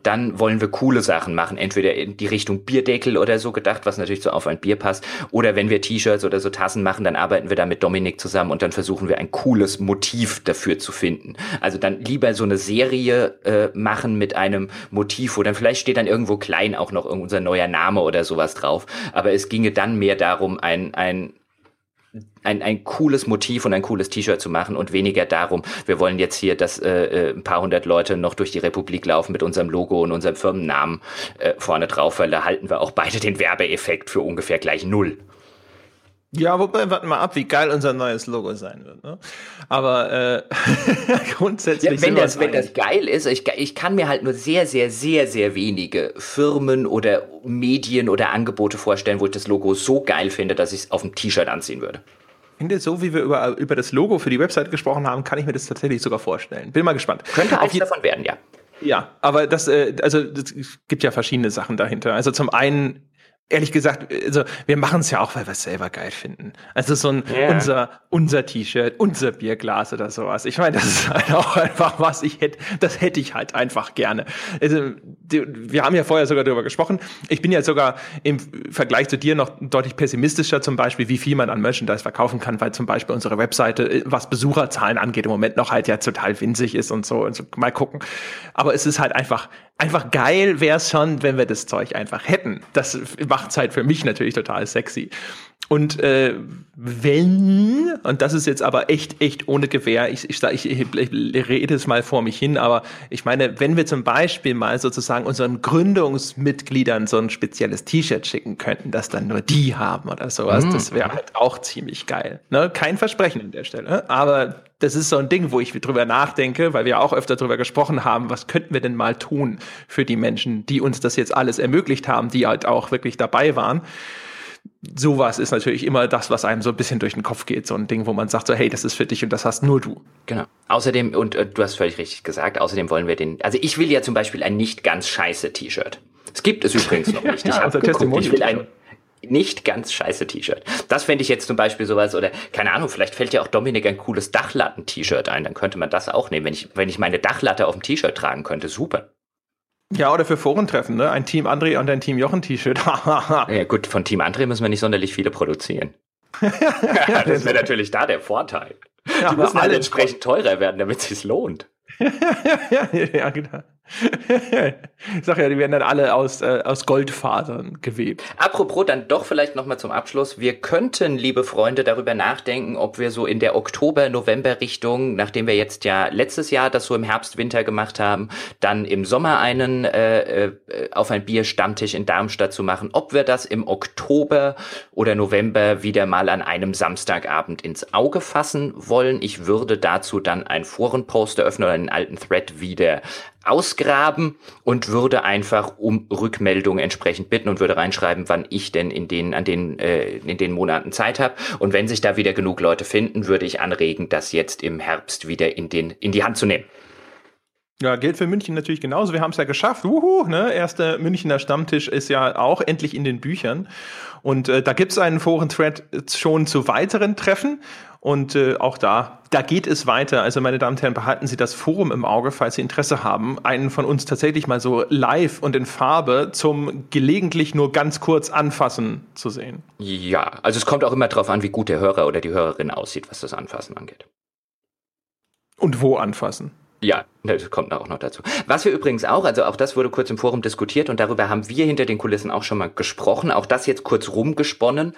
dann wollen wir coole Sachen machen, entweder in die Richtung Bierdeckel oder so gedacht, was natürlich so auf ein Bier passt, oder wenn wir T-Shirts oder so Tassen machen, dann arbeiten wir da mit Dominik zusammen und dann versuchen wir ein cooles Motiv dafür zu finden. Also dann lieber so eine Serie äh, machen mit einem Motiv, wo dann vielleicht steht dann irgendwo klein auch noch unser neuer Name oder sowas drauf, aber es ginge dann mehr darum, ein, ein ein, ein cooles Motiv und ein cooles T-Shirt zu machen und weniger darum, wir wollen jetzt hier, dass äh, äh, ein paar hundert Leute noch durch die Republik laufen mit unserem Logo und unserem Firmennamen äh, vorne drauf, weil da halten wir auch beide den Werbeeffekt für ungefähr gleich null. Ja, wobei, warten mal ab, wie geil unser neues Logo sein wird. Ne? Aber äh, grundsätzlich. Ja, wenn, das, wenn das geil ist, ich, ich kann mir halt nur sehr, sehr, sehr, sehr wenige Firmen oder Medien oder Angebote vorstellen, wo ich das Logo so geil finde, dass ich es auf dem T-Shirt anziehen würde. finde, so wie wir über, über das Logo für die Website gesprochen haben, kann ich mir das tatsächlich sogar vorstellen. Bin mal gespannt. Könnte eins davon werden, ja. Ja, aber das, äh, also es gibt ja verschiedene Sachen dahinter. Also zum einen ehrlich gesagt, also wir machen es ja auch, weil wir es selber geil finden. Also so ein yeah. unser unser T-Shirt, unser Bierglas oder sowas. Ich meine, das ist halt auch einfach was ich hätte, das hätte ich halt einfach gerne. Also die, wir haben ja vorher sogar darüber gesprochen. Ich bin ja sogar im Vergleich zu dir noch deutlich pessimistischer zum Beispiel, wie viel man an Merchandise verkaufen kann, weil zum Beispiel unsere Webseite, was Besucherzahlen angeht, im Moment noch halt ja total winzig ist und so. Und so mal gucken. Aber es ist halt einfach einfach geil wäre es schon, wenn wir das Zeug einfach hätten. Das macht es halt für mich natürlich total sexy. Und äh, wenn, und das ist jetzt aber echt, echt ohne Gewehr, ich, ich, ich, ich rede es mal vor mich hin, aber ich meine, wenn wir zum Beispiel mal sozusagen unseren Gründungsmitgliedern so ein spezielles T-Shirt schicken könnten, das dann nur die haben oder sowas, mhm. das wäre halt auch ziemlich geil. Ne? Kein Versprechen an der Stelle, aber das ist so ein Ding, wo ich drüber nachdenke, weil wir auch öfter drüber gesprochen haben, was könnten wir denn mal tun für die Menschen, die uns das jetzt alles ermöglicht haben, die halt auch wirklich dabei waren sowas ist natürlich immer das, was einem so ein bisschen durch den Kopf geht. So ein Ding, wo man sagt so, hey, das ist für dich und das hast nur du. Genau. Außerdem, und äh, du hast völlig richtig gesagt, außerdem wollen wir den, also ich will ja zum Beispiel ein nicht ganz scheiße T-Shirt. Es gibt es übrigens noch nicht. Ich, ja, also geguckt, ich will ein nicht ganz scheiße T-Shirt. Das fände ich jetzt zum Beispiel sowas, oder keine Ahnung, vielleicht fällt ja auch Dominik ein cooles Dachlatten-T-Shirt ein, dann könnte man das auch nehmen. Wenn ich, wenn ich meine Dachlatte auf dem T-Shirt tragen könnte, super. Ja, oder für Forentreffen, ne? Ein Team André und ein Team Jochen T-Shirt. ja, gut, von Team André müssen wir nicht sonderlich viele produzieren. das wäre natürlich da der Vorteil. Ja, Die müssen alle entsprechend teurer werden, damit es sich lohnt. ja, ja, genau ich sag ja, die werden dann alle aus, äh, aus Goldfasern gewebt. Apropos, dann doch vielleicht nochmal zum Abschluss. Wir könnten, liebe Freunde, darüber nachdenken, ob wir so in der Oktober-November-Richtung, nachdem wir jetzt ja letztes Jahr das so im Herbst, Winter gemacht haben, dann im Sommer einen äh, äh, auf ein Bier-Stammtisch in Darmstadt zu machen, ob wir das im Oktober oder November wieder mal an einem Samstagabend ins Auge fassen wollen. Ich würde dazu dann ein Forenpost eröffnen oder einen alten Thread wieder ausgraben und würde einfach um Rückmeldung entsprechend bitten und würde reinschreiben, wann ich denn in den an den äh, in den Monaten Zeit habe und wenn sich da wieder genug Leute finden, würde ich anregen, das jetzt im Herbst wieder in den in die Hand zu nehmen. Ja, gilt für München natürlich genauso. Wir haben es ja geschafft. Uhu, ne? Erster Münchner Stammtisch ist ja auch endlich in den Büchern. Und äh, da gibt's einen Foren-Thread schon zu weiteren Treffen. Und äh, auch da, da geht es weiter. Also, meine Damen und Herren, behalten Sie das Forum im Auge, falls Sie Interesse haben, einen von uns tatsächlich mal so live und in Farbe zum gelegentlich nur ganz kurz anfassen zu sehen. Ja, also es kommt auch immer darauf an, wie gut der Hörer oder die Hörerin aussieht, was das Anfassen angeht. Und wo anfassen? Ja, das kommt auch noch dazu. Was wir übrigens auch, also auch das wurde kurz im Forum diskutiert und darüber haben wir hinter den Kulissen auch schon mal gesprochen, auch das jetzt kurz rumgesponnen.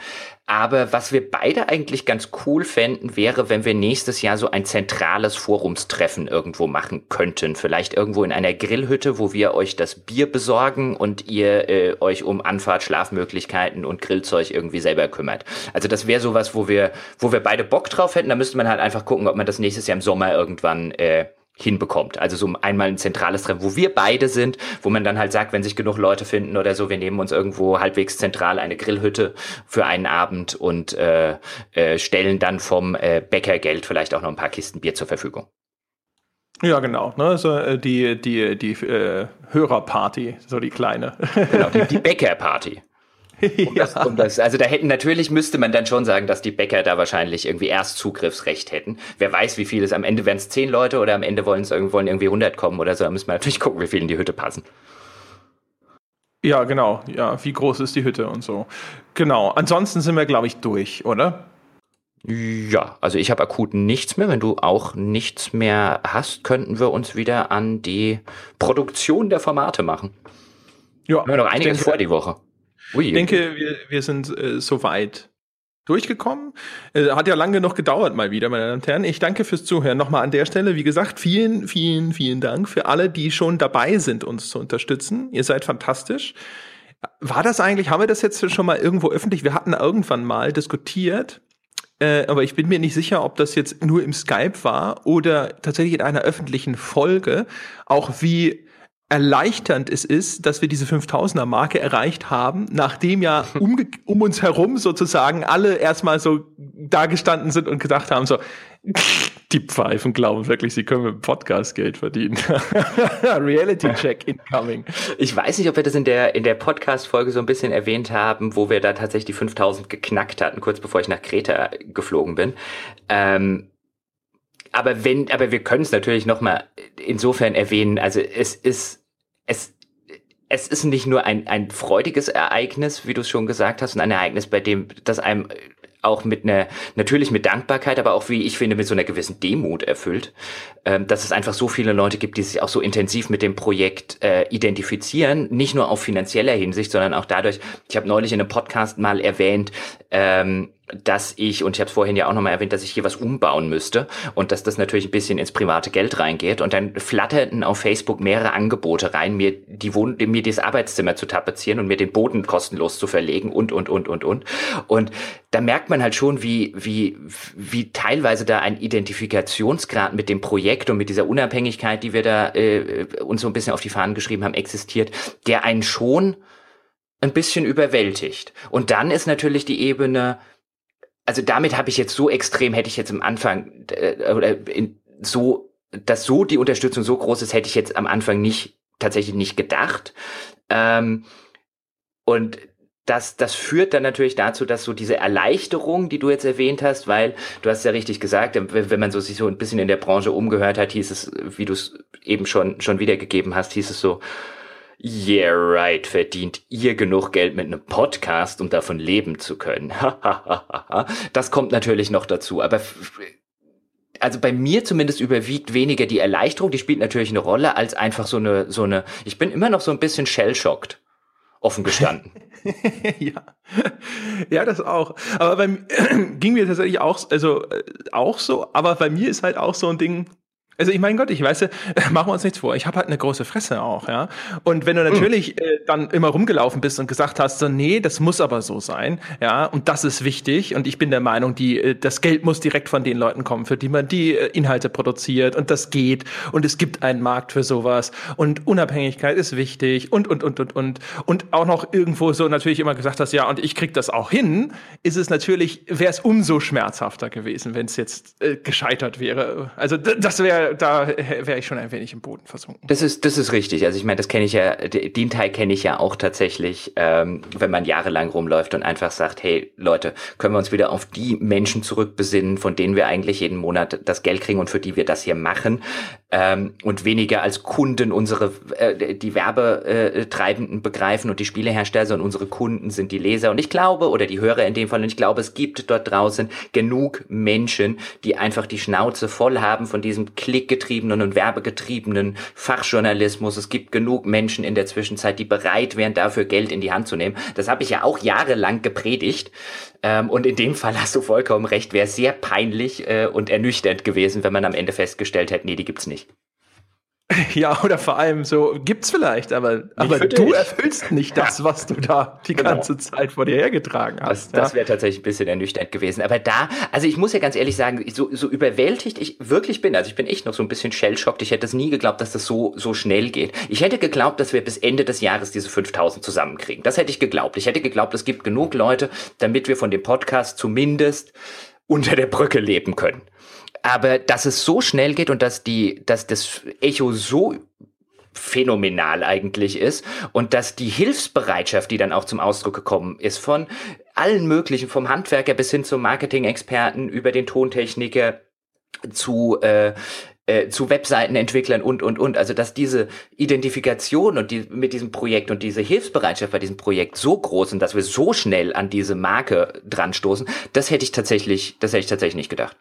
Aber was wir beide eigentlich ganz cool fänden, wäre, wenn wir nächstes Jahr so ein zentrales Forumstreffen irgendwo machen könnten. Vielleicht irgendwo in einer Grillhütte, wo wir euch das Bier besorgen und ihr äh, euch um Anfahrt, Schlafmöglichkeiten und Grillzeug irgendwie selber kümmert. Also das wäre sowas, wo wir, wo wir beide Bock drauf hätten. Da müsste man halt einfach gucken, ob man das nächstes Jahr im Sommer irgendwann äh, hinbekommt. Also so einmal ein zentrales Treffen, wo wir beide sind, wo man dann halt sagt, wenn sich genug Leute finden oder so, wir nehmen uns irgendwo halbwegs zentral eine Grillhütte für einen Abend und äh, äh, stellen dann vom äh, Bäckergeld vielleicht auch noch ein paar Kisten Bier zur Verfügung. Ja, genau. Ne? So, äh, die die, die äh, Hörerparty, so die kleine. Genau, die, die Bäckerparty. Um das, um das, also da hätten natürlich müsste man dann schon sagen, dass die Bäcker da wahrscheinlich irgendwie erst Zugriffsrecht hätten. Wer weiß, wie viel es am Ende werden es zehn Leute oder am Ende wollen es irgendwie 100 kommen oder so. Da müssen wir natürlich gucken, wie viel in die Hütte passen. Ja, genau. Ja, wie groß ist die Hütte und so. Genau. Ansonsten sind wir, glaube ich, durch, oder? Ja, also ich habe akut nichts mehr. Wenn du auch nichts mehr hast, könnten wir uns wieder an die Produktion der Formate machen. Ja. Wir haben noch einiges denke, vor die Woche. Ui. Ich denke, wir, wir sind äh, soweit durchgekommen. Äh, hat ja lange genug gedauert mal wieder, meine Damen und Herren. Ich danke fürs Zuhören. Nochmal an der Stelle, wie gesagt, vielen, vielen, vielen Dank für alle, die schon dabei sind, uns zu unterstützen. Ihr seid fantastisch. War das eigentlich, haben wir das jetzt schon mal irgendwo öffentlich? Wir hatten irgendwann mal diskutiert, äh, aber ich bin mir nicht sicher, ob das jetzt nur im Skype war oder tatsächlich in einer öffentlichen Folge, auch wie erleichternd es ist, dass wir diese 5000er Marke erreicht haben, nachdem ja um, um uns herum sozusagen alle erstmal so dagestanden sind und gedacht haben, so, die Pfeifen glauben wirklich, sie können mit dem Podcast Geld verdienen. Reality Check incoming. Ich weiß nicht, ob wir das in der, in der Podcast-Folge so ein bisschen erwähnt haben, wo wir da tatsächlich die 5000 geknackt hatten, kurz bevor ich nach Kreta geflogen bin. Ähm, aber wenn, aber wir können es natürlich noch mal insofern erwähnen. Also es ist, es, es ist nicht nur ein, ein freudiges Ereignis, wie du es schon gesagt hast, und ein Ereignis, bei dem, das einem auch mit einer, natürlich mit Dankbarkeit, aber auch, wie ich finde, mit so einer gewissen Demut erfüllt, ähm, dass es einfach so viele Leute gibt, die sich auch so intensiv mit dem Projekt äh, identifizieren, nicht nur auf finanzieller Hinsicht, sondern auch dadurch, ich habe neulich in einem Podcast mal erwähnt, ähm, dass ich, und ich habe es vorhin ja auch nochmal erwähnt, dass ich hier was umbauen müsste und dass das natürlich ein bisschen ins private Geld reingeht. Und dann flatterten auf Facebook mehrere Angebote rein, mir die Wohn mir das Arbeitszimmer zu tapezieren und mir den Boden kostenlos zu verlegen und, und, und, und, und. Und da merkt man halt schon, wie, wie, wie teilweise da ein Identifikationsgrad mit dem Projekt und mit dieser Unabhängigkeit, die wir da äh, uns so ein bisschen auf die Fahnen geschrieben haben, existiert, der einen schon ein bisschen überwältigt. Und dann ist natürlich die Ebene, also damit habe ich jetzt so extrem, hätte ich jetzt am Anfang, äh, oder in, so, dass so die Unterstützung so groß ist, hätte ich jetzt am Anfang nicht, tatsächlich nicht gedacht. Ähm, und das, das führt dann natürlich dazu, dass so diese Erleichterung, die du jetzt erwähnt hast, weil du hast ja richtig gesagt, wenn man so sich so ein bisschen in der Branche umgehört hat, hieß es, wie du es eben schon, schon wiedergegeben hast, hieß es so, Yeah, right. Verdient ihr genug Geld mit einem Podcast, um davon leben zu können? das kommt natürlich noch dazu. Aber also bei mir zumindest überwiegt weniger die Erleichterung, die spielt natürlich eine Rolle, als einfach so eine, so eine, ich bin immer noch so ein bisschen shell-shocked, offen gestanden. ja. ja, das auch. Aber beim ging mir tatsächlich auch, also äh, auch so, aber bei mir ist halt auch so ein Ding, also ich mein Gott, ich weiß, machen wir uns nichts vor. Ich habe halt eine große Fresse auch, ja. Und wenn du hm. natürlich mhm. äh, dann immer rumgelaufen bist und gesagt hast, so nee, das muss aber so sein, ja, und das ist wichtig. Und ich bin der Meinung, die äh, das Geld muss direkt von den Leuten kommen, für die man die äh, Inhalte produziert und das geht und es gibt einen Markt für sowas und Unabhängigkeit ist wichtig und und und und und und auch noch irgendwo so natürlich immer gesagt hast, ja, und ich krieg das auch hin, ist es natürlich wäre es umso schmerzhafter gewesen, wenn es jetzt äh, gescheitert wäre. Also das wäre da wäre ich schon ein wenig im Boden versunken. Das ist, das ist richtig. Also ich meine, das kenne ich ja, den Teil kenne ich ja auch tatsächlich, ähm, wenn man jahrelang rumläuft und einfach sagt, hey Leute, können wir uns wieder auf die Menschen zurückbesinnen, von denen wir eigentlich jeden Monat das Geld kriegen und für die wir das hier machen ähm, und weniger als Kunden unsere äh, die Werbetreibenden begreifen und die Spielehersteller, sondern unsere Kunden sind die Leser. Und ich glaube, oder die Hörer in dem Fall, und ich glaube, es gibt dort draußen genug Menschen, die einfach die Schnauze voll haben von diesem klickgetriebenen und werbegetriebenen Fachjournalismus. Es gibt genug Menschen in der Zwischenzeit, die bereit wären, dafür Geld in die Hand zu nehmen. Das habe ich ja auch jahrelang gepredigt. Ähm, und in dem Fall hast du vollkommen recht, wäre sehr peinlich äh, und ernüchternd gewesen, wenn man am Ende festgestellt hätte, nee, die gibt's nicht. Ja, oder vor allem so, gibt's vielleicht, aber, aber du erfüllst nicht das, was du da die genau. ganze Zeit vor dir hergetragen hast. Das, das wäre tatsächlich ein bisschen ernüchternd gewesen. Aber da, also ich muss ja ganz ehrlich sagen, so, so überwältigt ich wirklich bin, also ich bin echt noch so ein bisschen shellschockt. Ich hätte es nie geglaubt, dass das so, so schnell geht. Ich hätte geglaubt, dass wir bis Ende des Jahres diese 5000 zusammenkriegen. Das hätte ich geglaubt. Ich hätte geglaubt, es gibt genug Leute, damit wir von dem Podcast zumindest unter der Brücke leben können. Aber dass es so schnell geht und dass die, dass das Echo so phänomenal eigentlich ist und dass die Hilfsbereitschaft, die dann auch zum Ausdruck gekommen ist, von allen möglichen, vom Handwerker bis hin zum Marketing-Experten über den Tontechniker zu äh, äh, zu Webseitenentwicklern und und und also dass diese Identifikation und die mit diesem Projekt und diese Hilfsbereitschaft bei diesem Projekt so groß sind, dass wir so schnell an diese Marke dran stoßen, das hätte ich tatsächlich das hätte ich tatsächlich nicht gedacht.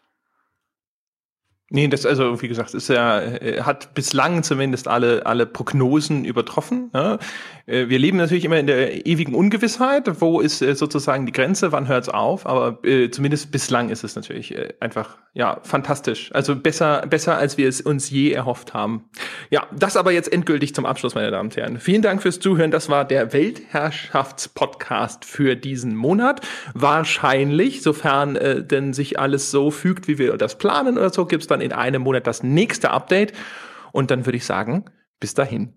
Nee, das also, wie gesagt, ist ja, äh, hat bislang zumindest alle, alle Prognosen übertroffen. Ja. Äh, wir leben natürlich immer in der ewigen Ungewissheit. Wo ist äh, sozusagen die Grenze? Wann hört es auf? Aber äh, zumindest bislang ist es natürlich äh, einfach, ja, fantastisch. Also besser, besser, als wir es uns je erhofft haben. Ja, das aber jetzt endgültig zum Abschluss, meine Damen und Herren. Vielen Dank fürs Zuhören. Das war der Weltherrschaftspodcast für diesen Monat. Wahrscheinlich, sofern äh, denn sich alles so fügt, wie wir das planen oder so, gibt's dann in einem Monat das nächste Update. Und dann würde ich sagen, bis dahin.